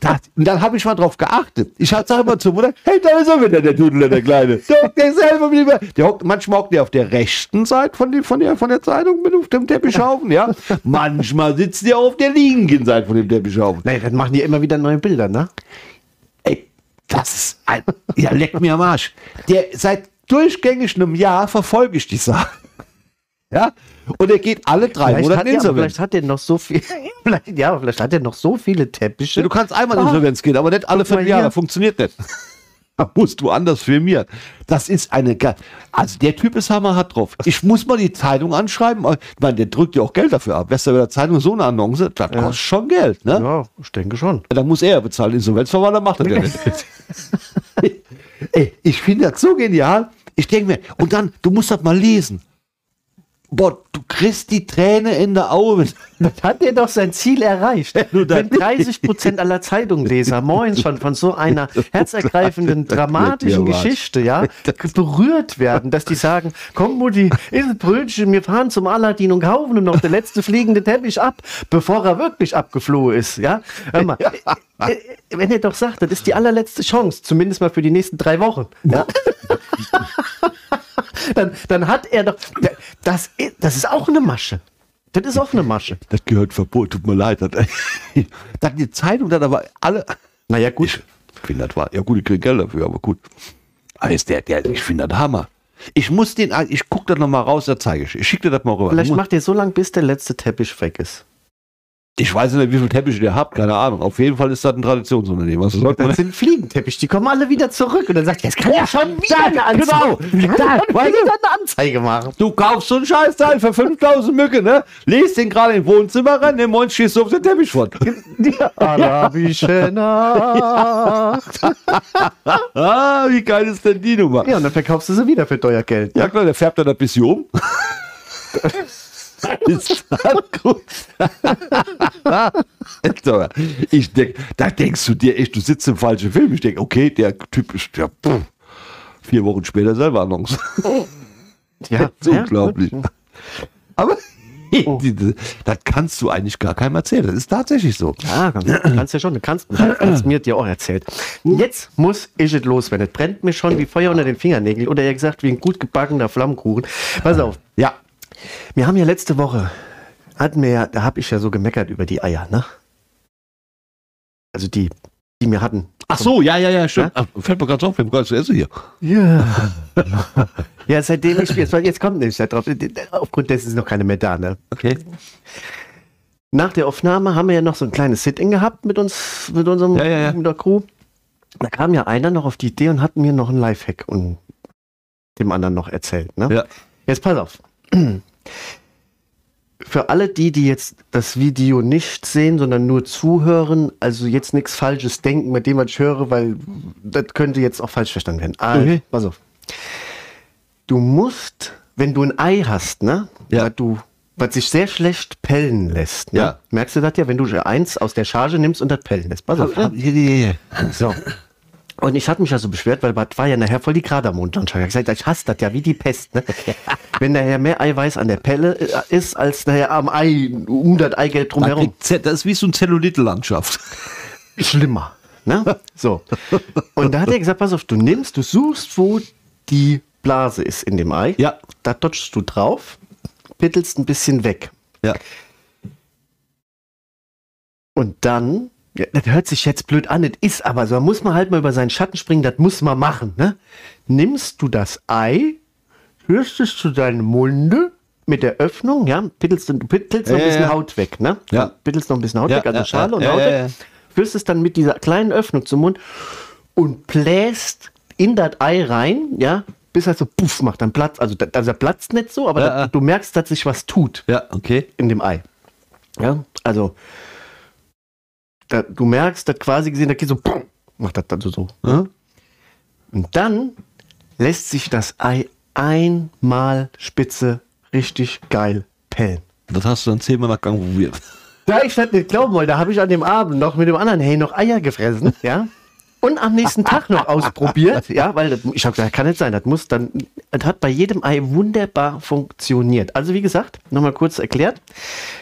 Speaker 2: Das, und dann habe ich mal drauf geachtet. Ich sage immer zur Mutter, hey, da ist er wieder, der Dudel, der Kleine. Der, selber wieder. Der hockt, manchmal hockt der auf der rechten Seite von, die, von, der, von der Zeitung mit auf dem Teppichhaufen, ja. Manchmal sitzt der auf der linken Seite von dem Teppichhaufen.
Speaker 1: Nee, dann machen die immer wieder neue Bilder, ne?
Speaker 2: Ey, das ist ein. Ja, leck mir am Arsch. Der seit durchgängig einem Jahr verfolge ich die Sache. Ja? Und er geht alle drei
Speaker 1: Vielleicht
Speaker 2: Monate in
Speaker 1: ja, vielleicht hat er noch so viel. <laughs> vielleicht, ja, vielleicht hat er noch so viele Teppiche.
Speaker 2: Ja, du kannst einmal in
Speaker 1: Ah.
Speaker 2: Insolvenz gehen, aber nicht alle fünf Jahre. Funktioniert nicht. <laughs> Da musst du anders firmieren. Das ist eine. ge- Also der Typ ist hammerhart drauf. Ich muss mal die Zeitung anschreiben. Ich meine, der drückt ja auch Geld dafür ab. Weißt du, bei der Zeitung so eine Annonce, das kostet schon Geld, ne?
Speaker 1: ja, ich denke schon.
Speaker 2: Ja, dann muss er bezahlen. Insolvenzverwalter macht das ja nicht. <laughs> Ey, ich finde das so genial. Ich denke mir, und dann, du musst das mal lesen. Boah, du kriegst die Träne in der Auge. <laughs>
Speaker 1: Dann hat er doch sein Ziel erreicht. Wenn
Speaker 2: dann-
Speaker 1: 30 Prozent aller Zeitungleser <laughs> moins schon von so einer herzergreifenden, dramatischen. Geschichte, ja, <laughs> berührt werden, dass die sagen, komm Mutti, isst ein Brötchen, wir fahren zum Aladdin und kaufen ihm noch der letzte fliegende Teppich ab, bevor er wirklich abgeflohen ist, ja. Hör mal, äh, äh, wenn er doch sagt, das ist die allerletzte Chance, zumindest mal für die nächsten drei Wochen, ja. Dann, dann hat er doch, das, ist- das ist auch eine Masche. Das ist auch eine Masche.
Speaker 2: Das gehört verboten, tut mir leid. Das, <laughs> dann die Zeitung, dann aber alle.
Speaker 1: Naja, gut.
Speaker 2: Ich finde das war. Ja, gut, ich kriege Geld dafür, aber gut. Aber ist der, der, ich finde das Hammer. Ich muss den, ich gucke das nochmal raus, da zeige ich. Ich schicke dir das mal rüber.
Speaker 1: Vielleicht macht ihr so lange, bis der letzte Teppich weg ist.
Speaker 2: Ich weiß nicht, wie viel Teppiche der habt, keine Ahnung. Auf jeden Fall ist das ein Traditionsunternehmen. Sollte man
Speaker 1: Das sind Fliegenteppich, die kommen alle wieder zurück. Und dann sagt jetzt kann ja schon wieder eine
Speaker 2: genau.
Speaker 1: Anzeige,
Speaker 2: Da,
Speaker 1: kann
Speaker 2: weißt du?
Speaker 1: wieder eine Anzeige machen.
Speaker 2: Du kaufst so einen Scheißteil für 5000 Mücke, ne? Lest den gerade im Wohnzimmer rein, den Mond schießt du auf den Teppich von.
Speaker 1: Die arabische <laughs> Nacht.
Speaker 2: ah, wie geil ist denn die Nummer?
Speaker 1: Ja, und dann verkaufst du sie wieder für teuer Geld.
Speaker 2: Ja klar, der färbt dann ein bisschen um. <laughs> ist das gut? So, ich denk, da denkst du dir echt, du sitzt im falschen Film. Ich denke, okay, der Typ ist ja, pff, vier Wochen später selber.
Speaker 1: Ja,
Speaker 2: Das <laughs> ist
Speaker 1: ja,
Speaker 2: unglaublich. Aber <laughs> die- das kannst du eigentlich gar keinem erzählen. Das ist tatsächlich so.
Speaker 1: Ja, kannst, kannst ja schon. Du kannst, hast mir dir auch erzählt. Jetzt muss ich es loswerden. Es brennt mir schon wie Feuer unter den Fingernägeln. Oder eher gesagt, wie ein gut gebackener Flammkuchen. Pass auf.
Speaker 2: Ja.
Speaker 1: Wir haben ja letzte Woche, hatten wir ja, da habe ich ja so gemeckert über die Eier, ne? Also die, die wir hatten.
Speaker 2: Ach so, ja, ja, ja, stimmt. Ach, fällt mir gerade auf, wir haben gerade zu essen hier.
Speaker 1: Ja. <laughs> ja, seitdem ich, jetzt, jetzt kommt nämlich drauf, aufgrund dessen ist noch keine mehr da, ne?
Speaker 2: Okay.
Speaker 1: Nach der Aufnahme haben wir ja noch so ein kleines Sit-In gehabt mit uns, mit unserem,
Speaker 2: Ja, ja, ja.
Speaker 1: mit der Crew. Da kam ja einer noch auf die Idee und hat mir noch einen Lifehack und dem anderen noch erzählt, ne?
Speaker 2: Ja.
Speaker 1: Jetzt pass auf. Für alle die, die jetzt das Video nicht sehen, sondern nur zuhören, also jetzt nichts Falsches denken mit dem, was ich höre, weil das könnte jetzt auch falsch verstanden werden. Also,
Speaker 2: Okay.
Speaker 1: pass auf. Du musst, wenn du ein Ei hast, ne,
Speaker 2: Ja.
Speaker 1: was du, was sich sehr schlecht pellen lässt, ne?
Speaker 2: Ja.
Speaker 1: merkst du das ja, wenn du eins aus der Charge nimmst und das pellen lässt. Pass auf.
Speaker 2: Hier, hier, hier.
Speaker 1: So. <laughs> Und ich hatte mich ja so beschwert, weil das war ja nachher voll die Kradermundlandschaft. Ich hab gesagt, ich hasse das ja wie die Pest. Ne? <laughs> Wenn nachher mehr Eiweiß an der Pelle äh, ist, als nachher am Ei, um das Eigelb drumherum.
Speaker 2: Das ist wie so eine Zellulite-Landschaft.
Speaker 1: Schlimmer. Ne? <laughs> So. Und da hat er gesagt, pass auf, du nimmst, du suchst, wo die Blase ist in dem Ei.
Speaker 2: Ja.
Speaker 1: Da dodgst du drauf, pittelst ein bisschen weg.
Speaker 2: Ja.
Speaker 1: Und dann, ja, das hört sich jetzt blöd an, das ist aber so, da muss man halt mal über seinen Schatten springen, das muss man machen. Ne? Nimmst du das Ei, rührst es zu deinem Munde mit der Öffnung, ja, pittelst, pittelst noch ein bisschen. Haut weg, ne?
Speaker 2: Ja.
Speaker 1: Pittelst noch ein bisschen Haut
Speaker 2: Ja,
Speaker 1: weg, also
Speaker 2: ja,
Speaker 1: Schale und Haut weg, führst es dann mit dieser kleinen Öffnung zum Mund und bläst in das Ei rein, ja, bis er so puff macht, dann platzt, also, also er platzt nicht so, aber
Speaker 2: Ja,
Speaker 1: da,
Speaker 2: ja.
Speaker 1: du merkst, dass sich was tut
Speaker 2: Ja, okay.
Speaker 1: in dem Ei. Ja, also da, du merkst, dass quasi gesehen, da geht so, pum, macht das dann so, so.
Speaker 2: Hm?
Speaker 1: Und dann lässt sich das Ei einmal spitze richtig geil pellen.
Speaker 2: Das hast du dann zehnmal nach Gang probiert.
Speaker 1: Da ich das nicht glauben wollte, da habe ich an dem Abend noch mit dem anderen Hey noch Eier gefressen, ja. Und am nächsten Tag noch ausprobiert, ja, weil ich habe gesagt, kann nicht sein, das muss dann, das hat bei jedem Ei wunderbar funktioniert. Also wie gesagt, nochmal kurz erklärt,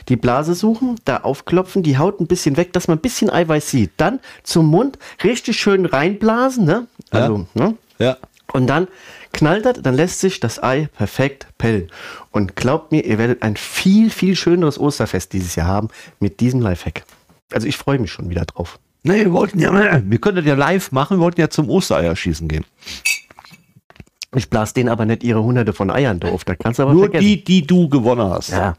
Speaker 1: die Blase suchen, da aufklopfen, die Haut ein bisschen weg, dass man ein bisschen Eiweiß sieht. Dann zum Mund richtig schön reinblasen, ne? Also, ne?
Speaker 2: Ja.
Speaker 1: Und dann knallt das, dann lässt sich das Ei perfekt pellen. Und glaubt mir, ihr werdet ein viel, viel schöneres Osterfest dieses Jahr haben mit diesem Lifehack. Also ich freue mich schon wieder drauf.
Speaker 2: Nee, wir wollten ja, wir können das ja live machen, wir wollten ja zum Ostereierschießen gehen.
Speaker 1: Ich blas denen aber nicht ihre hunderte von Eiern drauf. Da kannst du aber
Speaker 2: Nur
Speaker 1: vergessen.
Speaker 2: die, die du gewonnen hast.
Speaker 1: Ja,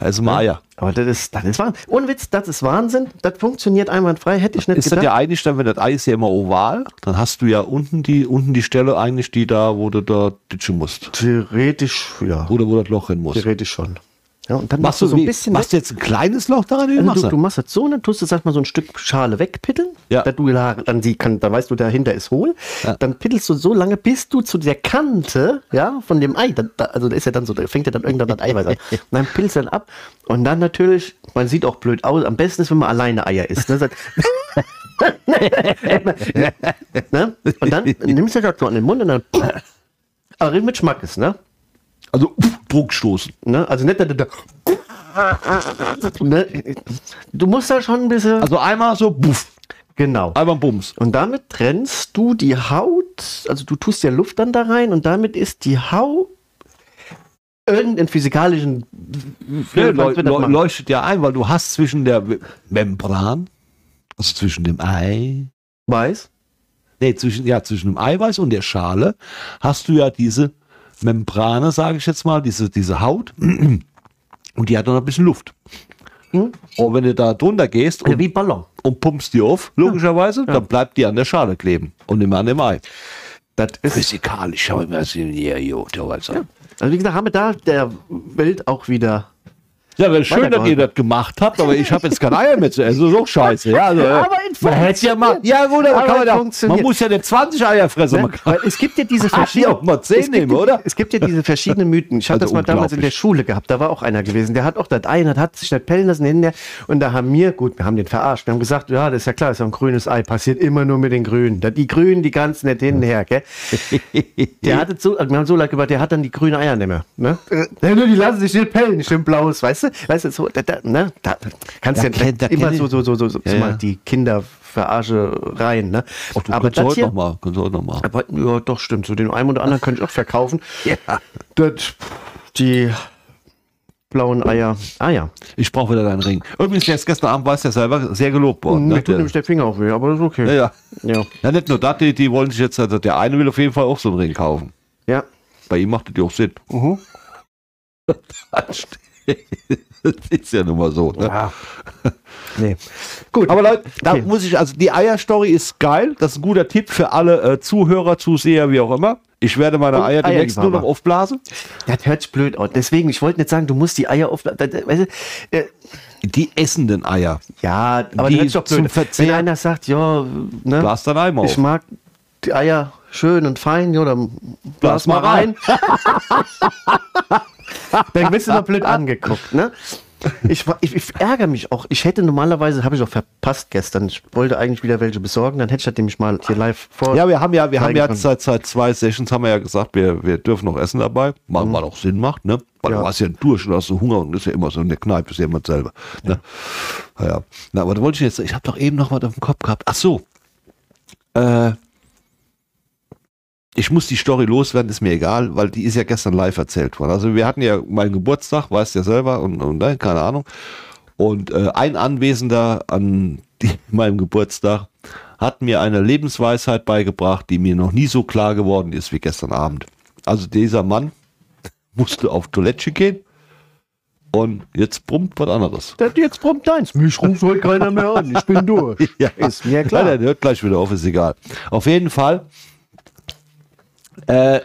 Speaker 2: Also mal Eier.
Speaker 1: aber das ist, das ist Wahnsinn. Ohne Witz, das ist Wahnsinn. Das funktioniert einwandfrei. Hätte ich nicht
Speaker 2: Ist das
Speaker 1: gedacht.
Speaker 2: ja eigentlich dann, wenn das Ei ist ja immer oval, dann hast du ja unten die, unten die Stelle eigentlich, die da, wo du da ditchen musst.
Speaker 1: Theoretisch, ja.
Speaker 2: Oder wo das Loch hin muss.
Speaker 1: Theoretisch schon. Ja, und dann
Speaker 2: Machst du
Speaker 1: so ein
Speaker 2: wie-
Speaker 1: bisschen
Speaker 2: Machst du jetzt ein kleines Loch daran?
Speaker 1: Also
Speaker 2: machst
Speaker 1: du, du machst das so, dann tust du, sag mal, so ein Stück Schale wegpitteln.
Speaker 2: Ja.
Speaker 1: Da du da, dann die kann, da weißt du, dahinter ist hohl.
Speaker 2: Ja.
Speaker 1: Dann pittelst du so lange, bis du zu der Kante, ja, von dem Ei, da, da, also da ist ja dann so, da fängt ja dann irgendwann das Eiweiß an. <laughs> Und dann pittelst du dann ab. Und dann natürlich, man sieht auch blöd aus, am besten ist, wenn man alleine Eier isst. Ne? <laughs> Ne? Und dann nimmst du das so an den Mund und dann, <laughs> aber mit Schmackes, ne?
Speaker 2: Also pff, Druckstoßen.
Speaker 1: ne? Also nicht, da, da, da, ne? Du musst da schon ein bisschen,
Speaker 2: Also einmal so, buff,
Speaker 1: genau.
Speaker 2: einmal Bums.
Speaker 1: Und damit trennst du die Haut, also du tust ja Luft dann da rein und damit ist die Haut irgendeinen physikalischen was
Speaker 2: leu leu leuchtet ja ein, weil du hast zwischen der Membran, also zwischen dem Ei,
Speaker 1: weiß.
Speaker 2: nee, zwischen, ja, zwischen dem Eiweiß und der Schale hast du ja diese Membrane, sage ich jetzt mal, diese, diese Haut. <clears throat> Und die hat noch ein bisschen Luft.
Speaker 1: Hm?
Speaker 2: Und wenn du da drunter gehst
Speaker 1: Ja,
Speaker 2: und,
Speaker 1: wie Ballon.
Speaker 2: und pumpst die auf, logischerweise, dann bleibt die an der Schale kleben und immer an dem Ei.
Speaker 1: Das ist,
Speaker 2: Physikalisch habe ich mir das in ja, jo, ja.
Speaker 1: also wie gesagt, haben wir da der Welt auch wieder.
Speaker 2: Ja, wäre schön, dass ihr das gemacht habt, aber ich habe jetzt kein Eier mehr zu essen. Das ist auch scheiße. Ja, also, äh,
Speaker 1: Aber es
Speaker 2: man hätte ja mal.
Speaker 1: funktioniert.
Speaker 2: Ja, gut, aber
Speaker 1: Aber
Speaker 2: kann man, da, man muss ja nicht 20 Eier fressen.
Speaker 1: Ne?
Speaker 2: Man kann,
Speaker 1: Weil es gibt ja diese <laughs> verschiedenen.
Speaker 2: auch mal 10
Speaker 1: es gibt,
Speaker 2: nehmen, oder?
Speaker 1: Es gibt ja diese verschiedenen Mythen. Ich habe
Speaker 2: Also
Speaker 1: das mal damals in der. Schule gehabt. Da war auch einer gewesen. Der hat auch das Ei, und das hat sich nicht pellen lassen hinterher. Und da haben wir, gut, wir haben den verarscht. Wir haben gesagt, ja, das ist ja klar, das ist ja ein grünes Ei. Passiert immer nur mit den Grünen. Da- Die Grünen, die ganz nicht hinterher, gell? <laughs> Der hat es so, wir haben so lange gemacht, der hat dann die grünen Eier nicht mehr. Ne? Nur die lassen sich nicht pellen, nicht im Blaues, weißt du? Weißt du, so, da, da, ne? da kannst ja
Speaker 2: kenn- da
Speaker 1: immer so, so, so, so, so
Speaker 2: Ja,
Speaker 1: mal
Speaker 2: ja.
Speaker 1: die Kinderverarsche rein, ne?
Speaker 2: Ach, du
Speaker 1: Aber das
Speaker 2: heute
Speaker 1: hier,
Speaker 2: noch mal. Kannst heute noch mal.
Speaker 1: aber, ja, doch, stimmt. So den einen oder anderen könnte ich auch verkaufen. <laughs>
Speaker 2: Ja.
Speaker 1: Das, die blauen Eier. Ah ja.
Speaker 2: Ich brauche wieder deinen Ring. Übrigens, ist gestern Abend, weiß ja selber, sehr gelobt worden.
Speaker 1: Mir
Speaker 2: Ne?
Speaker 1: tut nämlich der Finger auch weh, aber das ist okay.
Speaker 2: ja, ja.
Speaker 1: Ja.
Speaker 2: Ja, nicht nur das, die, die wollen sich jetzt, also der eine will auf jeden Fall auch so einen Ring kaufen.
Speaker 1: ja.
Speaker 2: Bei ihm macht das ja auch Sinn.
Speaker 1: Mhm. <laughs>
Speaker 2: das ist ja nun mal so. Ne?
Speaker 1: ja. Nee. Gut.
Speaker 2: Aber Leute, da
Speaker 1: Okay.
Speaker 2: muss ich, also die Eierstory ist geil. Das ist ein guter Tipp für alle äh, Zuhörer, Zuseher, wie auch immer. Ich werde meine Eier demnächst nur noch aufblasen.
Speaker 1: das hört sich blöd aus. Deswegen, ich wollte nicht sagen, du musst die Eier auf. da- Weißt du, äh,
Speaker 2: Die essenden Eier.
Speaker 1: ja, aber
Speaker 2: Die
Speaker 1: das hört sich doch
Speaker 2: zum
Speaker 1: blöd.
Speaker 2: Verzehr-
Speaker 1: Wenn einer sagt, ja, ne,
Speaker 2: Blas dein Ei mal
Speaker 1: ich
Speaker 2: auf.
Speaker 1: mag die Eier schön und fein, ja, dann blas
Speaker 2: Blas mal
Speaker 1: mal rein. <laughs> dann wirst du noch blöd angeguckt, ne? Ich, ich, ich ärgere mich auch. Ich hätte normalerweise, habe ich auch verpasst gestern. Ich wollte eigentlich wieder welche besorgen. Dann hätte ich das nämlich mal hier live vor.
Speaker 2: Ja, wir haben ja, wir haben ja seit, seit zwei Sessions haben wir ja gesagt, wir, wir dürfen noch essen dabei, mal, weil auch Sinn macht, ne? Weil
Speaker 1: Ja.
Speaker 2: du hast ja durch und hast so Hunger und das ist ja immer so in der Kneipe, ist ja immer selber. Ne? Ja. ja. Na, aber da wollte ich jetzt, ich habe doch eben noch was auf dem Kopf gehabt. Ach so. Äh, ich muss die Story loswerden, ist mir egal, weil die ist ja gestern live erzählt worden. Also wir hatten ja meinen Geburtstag, weißt ja selber, und, und nein, keine Ahnung. Und äh, ein Anwesender an <laughs> die, meinem Geburtstag hat mir eine Lebensweisheit beigebracht, die mir noch nie so klar geworden ist wie gestern Abend. Also dieser Mann <laughs> musste auf Toilette gehen und jetzt brummt was anderes.
Speaker 1: Jetzt brummt eins. Mich ruft heute keiner mehr an. Ich bin durch. <laughs>
Speaker 2: Ja,
Speaker 1: Ist mir
Speaker 2: Klar,
Speaker 1: klar.
Speaker 2: der hört gleich wieder auf, ist egal. Auf jeden Fall, äh,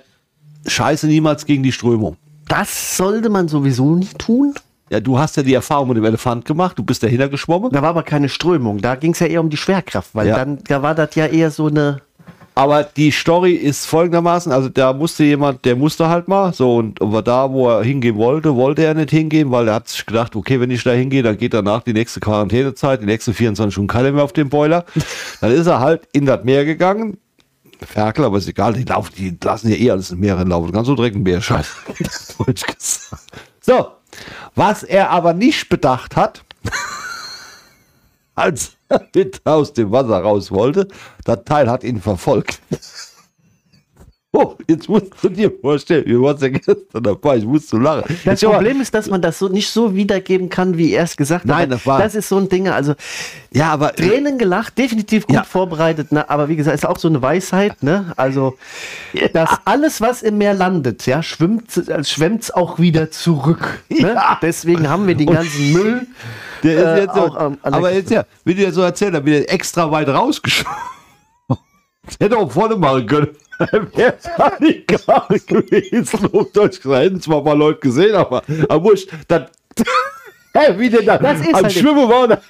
Speaker 2: scheiße niemals gegen die Strömung.
Speaker 1: Das sollte man sowieso nicht tun.
Speaker 2: Ja, du hast ja die Erfahrung mit dem Elefant gemacht, du bist dahinter geschwommen.
Speaker 1: Da war aber keine Strömung. Da ging es ja eher um die Schwerkraft, weil
Speaker 2: Ja.
Speaker 1: dann da war das ja eher so eine.
Speaker 2: Aber die Story ist folgendermaßen, also da musste jemand, der musste halt mal, so und aber da, wo er hingehen wollte, wollte er nicht hingehen, weil er hat sich gedacht, okay, wenn ich da hingehe, dann geht danach die nächste Quarantänezeit, die nächsten 24 Stunden keiner mehr auf den Boiler. <laughs> Dann ist er halt in das Meer gegangen. Ferkel, aber ist egal, die laufen, die lassen ja eh alles in Meeren laufen. Ganz so direkt ein Meer, scheiße. <laughs> Deutsch gesagt. So, was er aber nicht bedacht hat, <laughs> als er mit aus dem Wasser raus wollte, das Teil hat ihn verfolgt. Oh, jetzt musst du dir vorstellen, wir waren ja gestern dabei, ich musste lachen.
Speaker 1: Das
Speaker 2: Ich
Speaker 1: Problem ist, dass man das so nicht so wiedergeben kann, wie er es gesagt hat.
Speaker 2: Nein, das war-
Speaker 1: Das ist so ein Ding. Also
Speaker 2: ja, aber
Speaker 1: Tränen gelacht, definitiv gut
Speaker 2: Ja.
Speaker 1: vorbereitet, ne? aber wie gesagt, ist auch so eine Weisheit, ne? Also, dass alles, was im Meer landet, ja, schwimmt, schwemmt auch wieder zurück. Ne?
Speaker 2: Ja.
Speaker 1: Deswegen haben wir den ganzen Müll.
Speaker 2: Der ist
Speaker 1: Äh,
Speaker 2: jetzt so,
Speaker 1: auch der
Speaker 2: aber jetzt ja, wie du ja so erzählt hast, wieder extra weit rausgeschoben. <laughs> Hätte auch vorne machen können. <laughs> Wäre nicht gar nicht gewesen. Auf Deutsch gesagt, hätten zwar ein paar Leute gesehen, aber, aber wurscht, dann, <laughs> Hä, wie denn da
Speaker 1: Das ist
Speaker 2: am
Speaker 1: halt-
Speaker 2: Schwimmen war. da-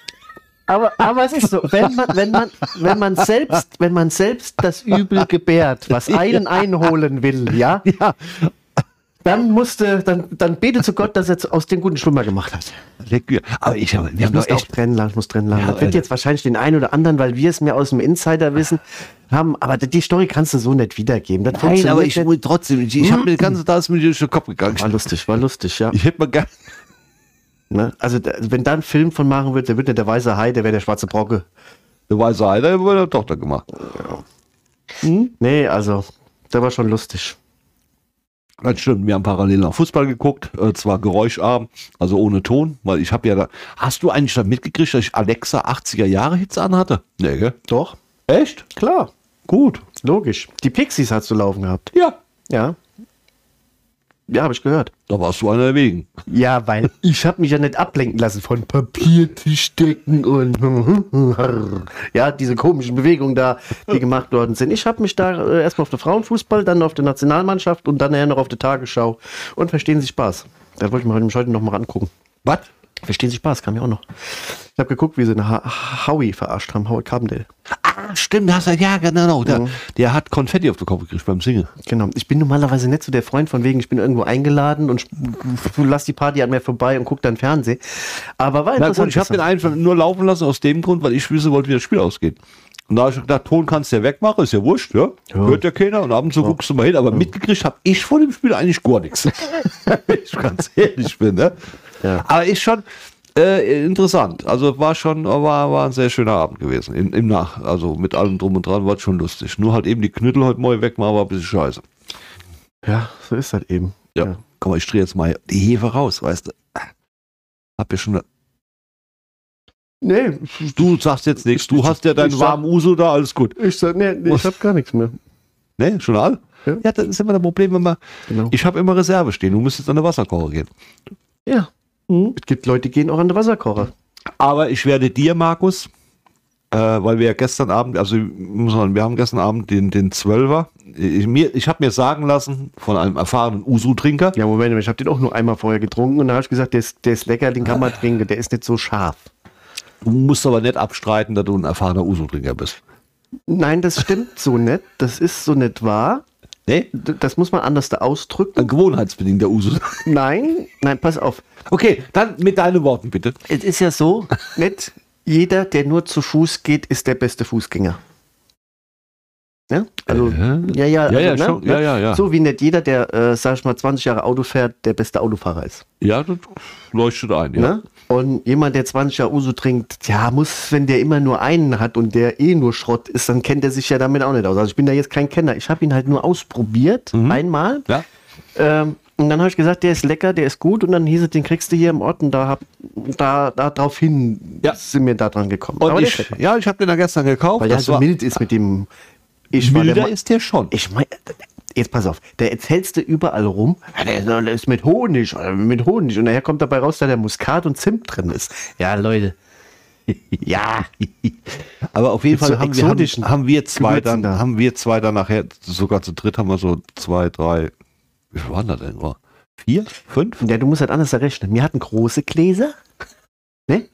Speaker 1: Aber, aber es ist so, wenn man, wenn man, wenn man selbst, wenn man selbst das Übel gebärt, was einen <laughs> einholen will, ja,
Speaker 2: Ja,
Speaker 1: dann musste, dann, dann bete zu Gott, dass er aus den guten Schwimmer gemacht hat.
Speaker 2: aber ich habe, wir
Speaker 1: Ich muss auch
Speaker 2: echt,
Speaker 1: trennen lassen, ich muss trennen lassen.
Speaker 2: Ja,
Speaker 1: das wird
Speaker 2: Alter.
Speaker 1: jetzt wahrscheinlich den einen oder anderen, weil wir es mehr aus dem Insider wissen, haben, aber die Story kannst du so nicht wiedergeben. Das
Speaker 2: nein, aber ich muss trotzdem, ich, ich habe mir den ganzen Tag mir durch den Kopf gegangen.
Speaker 1: war lustig, war lustig, ja.
Speaker 2: Ich hätte mal gerne,
Speaker 1: Ne? Also wenn da ein Film von machen wird, der wird nicht der weiße Hai, der wäre der schwarze Brocke.
Speaker 2: der weiße Hai, der wurde der Tochter gemacht.
Speaker 1: Nee, also, der war schon lustig.
Speaker 2: Das stimmt, wir haben parallel nach Fußball geguckt, äh, zwar geräuscharm, also ohne Ton, weil ich habe ja da. Hast du eigentlich da mitgekriegt, dass ich Alexa 80er Jahre Hits anhatte? Nee, gell?
Speaker 1: Doch,
Speaker 2: Echt?
Speaker 1: klar,
Speaker 2: Gut.
Speaker 1: logisch. Die Pixies hast du laufen gehabt.
Speaker 2: Ja.
Speaker 1: Ja. Ja, habe ich gehört.
Speaker 2: Da warst du einer der wenigen.
Speaker 1: Ja, weil <laughs> ich habe mich ja nicht ablenken lassen von Papiertischdecken und <laughs> ja, diese komischen Bewegungen da, die <laughs> gemacht worden sind. Ich habe mich da äh, erstmal auf den Frauenfußball, dann auf die Nationalmannschaft und dann nachher noch auf die Tagesschau und verstehen Sie Spaß. Da wollte ich mir heute noch mal angucken.
Speaker 2: Was?
Speaker 1: Verstehen Sie Spaß, kam ja auch noch. Ich habe geguckt, wie sie einen ha Howie verarscht haben, Howie Carbondale.
Speaker 2: Ah, stimmt, hast du, ja, genau. Der, der hat Konfetti auf den Kopf gekriegt beim Singen.
Speaker 1: Genau. Ich bin normalerweise nicht so der Freund von wegen, ich bin irgendwo eingeladen und lass die Party an mir vorbei und guck dann Fernsehen. Aber war
Speaker 2: Na
Speaker 1: interessant.
Speaker 2: gut, ich habe den einfach nur laufen lassen aus dem Grund, weil ich wissen wollte, wie das Spiel ausgeht. Und da habe ich gedacht, Ton kannst du ja wegmachen, ist ja wurscht, ja? Hört ja keiner und ab und zu guckst du mal hin, aber mitgekriegt habe ich von dem Spiel eigentlich gar nichts. <laughs> <laughs> Ich ganz ehrlich bin, ne?
Speaker 1: Ja.
Speaker 2: Aber ist schon äh, interessant. Also war schon, war, war ein sehr schöner Abend gewesen. Im, im Nach, also mit allem drum und dran war es schon lustig. Nur halt eben die Knüttel heute mal wegmachen, war ein bisschen scheiße.
Speaker 1: Ja, so ist das eben.
Speaker 2: Ja. Komm mal, ich drehe jetzt mal die Hefe raus, weißt du. Hab ja schon.
Speaker 1: Nee,
Speaker 2: Du sagst jetzt nichts. Du hast ja deinen
Speaker 1: ich
Speaker 2: warmen Uso da, alles gut.
Speaker 1: ich sag, nee, nee ich hab gar nichts mehr.
Speaker 2: Ne, schon all?
Speaker 1: Ja.
Speaker 2: Ja. das ist immer das Problem, wenn man.
Speaker 1: Genau.
Speaker 2: Ich habe immer Reserve stehen. Du musst jetzt an der Wasserkocher gehen.
Speaker 1: Ja. Es gibt Leute, die gehen auch an den Wasserkocher.
Speaker 2: Aber ich werde dir, Markus, äh, weil wir ja gestern Abend, also muss man, wir haben gestern Abend den, den 12er. Ich, mir- ich habe mir sagen lassen von einem erfahrenen Usu-Trinker,
Speaker 1: Ja, Moment, ich habe den auch nur einmal vorher getrunken und da habe ich gesagt, der ist, der ist lecker, den kann man trinken, der ist nicht so scharf.
Speaker 2: du musst aber nicht abstreiten, dass du ein erfahrener Usu-Trinker bist.
Speaker 1: Nein, das stimmt so nicht. Das ist so nicht wahr.
Speaker 2: Ne?
Speaker 1: D- Das muss man anders da ausdrücken.
Speaker 2: Ein gewohnheitsbedingter Usu. <laughs>
Speaker 1: Nein, nein, pass auf.
Speaker 2: Okay, dann mit deinen Worten bitte.
Speaker 1: Es ist ja so, <laughs> nicht jeder, der nur zu Fuß geht, ist der beste Fußgänger. Ja, also,
Speaker 2: Äh?
Speaker 1: ja, ja, also,
Speaker 2: Ja, ja,
Speaker 1: ne?
Speaker 2: schon. Ja, ja, ja.
Speaker 1: So wie nicht jeder, der, äh, sag ich mal, 20 Jahre Auto fährt, der beste Autofahrer ist.
Speaker 2: Ja, das leuchtet ein. Ja.
Speaker 1: Ne? Und jemand, der 20 Jahre Uso trinkt, ja, muss, wenn der immer nur einen hat und der eh nur Schrott ist, dann kennt er sich ja damit auch nicht aus. Also ich bin da jetzt kein Kenner. Ich habe ihn halt nur ausprobiert, einmal.
Speaker 2: Ja.
Speaker 1: Ähm, und dann habe ich gesagt, der ist lecker, der ist gut. Und dann hieß es, den kriegst du hier im Ort. Und da, hab, da, da drauf hin
Speaker 2: Ja.
Speaker 1: sind wir da dran gekommen.
Speaker 2: Und
Speaker 1: der
Speaker 2: ich, ja, ich habe den da gestern gekauft.
Speaker 1: Weil der
Speaker 2: Das
Speaker 1: so
Speaker 2: war-
Speaker 1: mild ist mit dem... Ich der
Speaker 2: milder
Speaker 1: Ma-
Speaker 2: ist der schon.
Speaker 1: ich mein, jetzt pass auf, der erzählst du überall rum, der, ist, der mit Honig, äh, mit Honig. Und nachher kommt dabei raus, dass der Muskat und Zimt drin ist. Ja, Leute. <laughs> ja.
Speaker 2: Aber auf jeden Fall
Speaker 1: so
Speaker 2: haben, wir, haben, haben wir zwei
Speaker 1: Gewürzen
Speaker 2: dann,
Speaker 1: da.
Speaker 2: haben wir zwei dann nachher, sogar zu dritt haben wir so zwei, drei, wie waren das denn? Oh, Vier? Fünf?
Speaker 1: Ja, du musst halt anders errechnen. Wir hatten große Gläser, ne?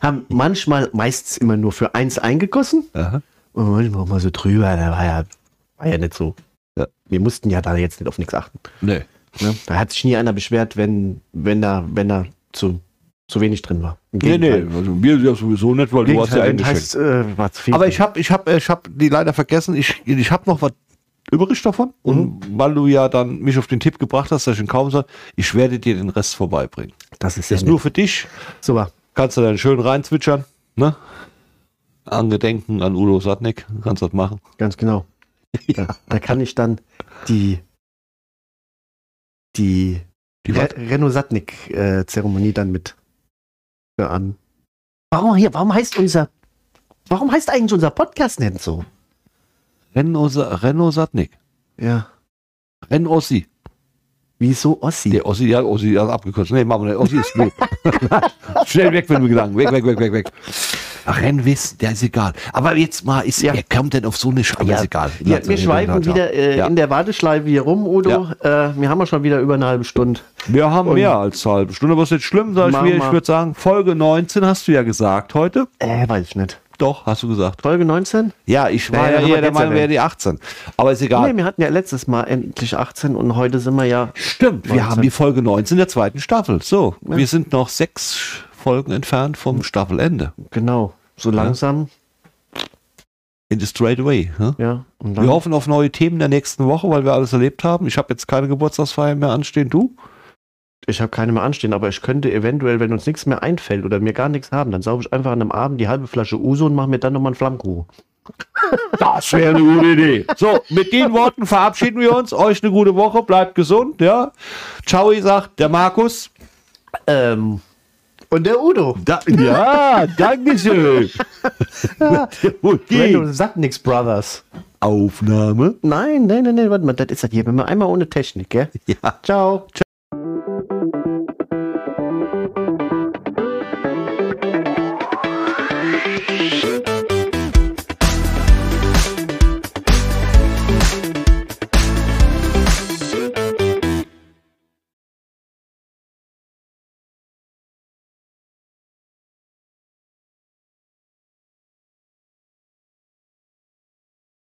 Speaker 1: Haben manchmal, meistens immer nur für eins eingegossen.
Speaker 2: Aha.
Speaker 1: Und manchmal auch mal so drüber, da war ja, war ja nicht so.
Speaker 2: Ja.
Speaker 1: Wir mussten ja da jetzt nicht auf nichts achten.
Speaker 2: Nee.
Speaker 1: Ne? Da hat sich nie einer beschwert, wenn, wenn da, wenn da zu, zu wenig drin war. Im
Speaker 2: Nee, nee, also wir ja sowieso nicht, weil du hast ja
Speaker 1: heißt, äh, war zu viel.
Speaker 2: Aber ich habe ich hab, ich hab die leider vergessen. Ich, ich habe noch was übrig davon. Und weil du ja dann mich auf den Tipp gebracht hast, dass ich ihn kaufen soll, ich werde dir den Rest vorbeibringen.
Speaker 1: das ist
Speaker 2: Das
Speaker 1: ja
Speaker 2: ist nur für dich.
Speaker 1: super.
Speaker 2: Kannst du dann schön reinzwitschern. Ne? Angedenken an Udo Satnik. Kannst du das machen.
Speaker 1: Ganz genau. <laughs> Da, da kann ich dann die die,
Speaker 2: Die
Speaker 1: Re Renault Satnik äh, Zeremonie dann mit an. Warum hier? Warum heißt unser Warum heißt eigentlich unser Podcast nicht so?
Speaker 2: Renault, Renault Satnik.
Speaker 1: Ja.
Speaker 2: Renault Ossi.
Speaker 1: Wieso Ossi?
Speaker 2: Der Ossi, ja, Ossi hat abgekürzt. Nee, machen wir nicht. Ossi ist gut. <laughs> Schnell weg, wenn du Gedanken. Weg, weg, weg, weg, weg. Ach, Rennwiss, der ist egal. Aber jetzt mal, ist,
Speaker 1: Ja.
Speaker 2: wer kommt denn auf so eine Scheiße?
Speaker 1: Ja.
Speaker 2: ist egal.
Speaker 1: Ja, wir schweifen
Speaker 2: halt
Speaker 1: wieder äh,
Speaker 2: Ja.
Speaker 1: in der Warteschleife hier rum, Udo. Äh, wir haben ja schon wieder über eine halbe Stunde.
Speaker 2: Wir haben
Speaker 1: Und-
Speaker 2: mehr als eine halbe Stunde, aber ist nicht schlimm, sag ich mir. Ich würde sagen, Folge 19 hast du ja gesagt heute.
Speaker 1: Äh, weiß ich nicht.
Speaker 2: Doch, hast du gesagt.
Speaker 1: Folge 19?
Speaker 2: Ja, ich
Speaker 1: Ja,
Speaker 2: war
Speaker 1: ja,
Speaker 2: ja,
Speaker 1: haben wir
Speaker 2: eher der
Speaker 1: jetzt
Speaker 2: Meinung, wäre die 18. Aber ist egal.
Speaker 1: Nee, wir hatten ja letztes Mal endlich 18 und heute sind wir ja.
Speaker 2: Stimmt, wir
Speaker 1: 19.
Speaker 2: haben die Folge 19 der zweiten Staffel. So, wir sind noch sechs Folgen entfernt vom Staffelende.
Speaker 1: Genau. So langsam.
Speaker 2: In the straight away.
Speaker 1: Ja. Dann,
Speaker 2: Wir hoffen auf neue Themen der nächsten Woche, weil wir alles erlebt haben. Ich habe jetzt keine Geburtstagsfeier mehr anstehen. Du?
Speaker 1: ich habe keine mehr anstehen, aber ich könnte eventuell, wenn uns nichts mehr einfällt oder wir gar nichts haben, dann sauge ich einfach an einem Abend die halbe Flasche Uso und mache mir dann nochmal einen Flammkuchen. <laughs>
Speaker 2: Das wäre eine gute Idee. So, mit den Worten verabschieden wir uns. Euch eine gute Woche. Bleibt gesund. Ja. Ciao, sagt der Markus.
Speaker 1: Ähm. Und der Udo.
Speaker 2: Da, ja, danke schön.
Speaker 1: Randall sagt nix, Brothers.
Speaker 2: Aufnahme.
Speaker 1: Nein, nein, nein, nein, warte mal, das ist das hier. Wenn wir einmal ohne Technik, gell?
Speaker 2: Ja.
Speaker 1: Ciao.
Speaker 2: Ciao.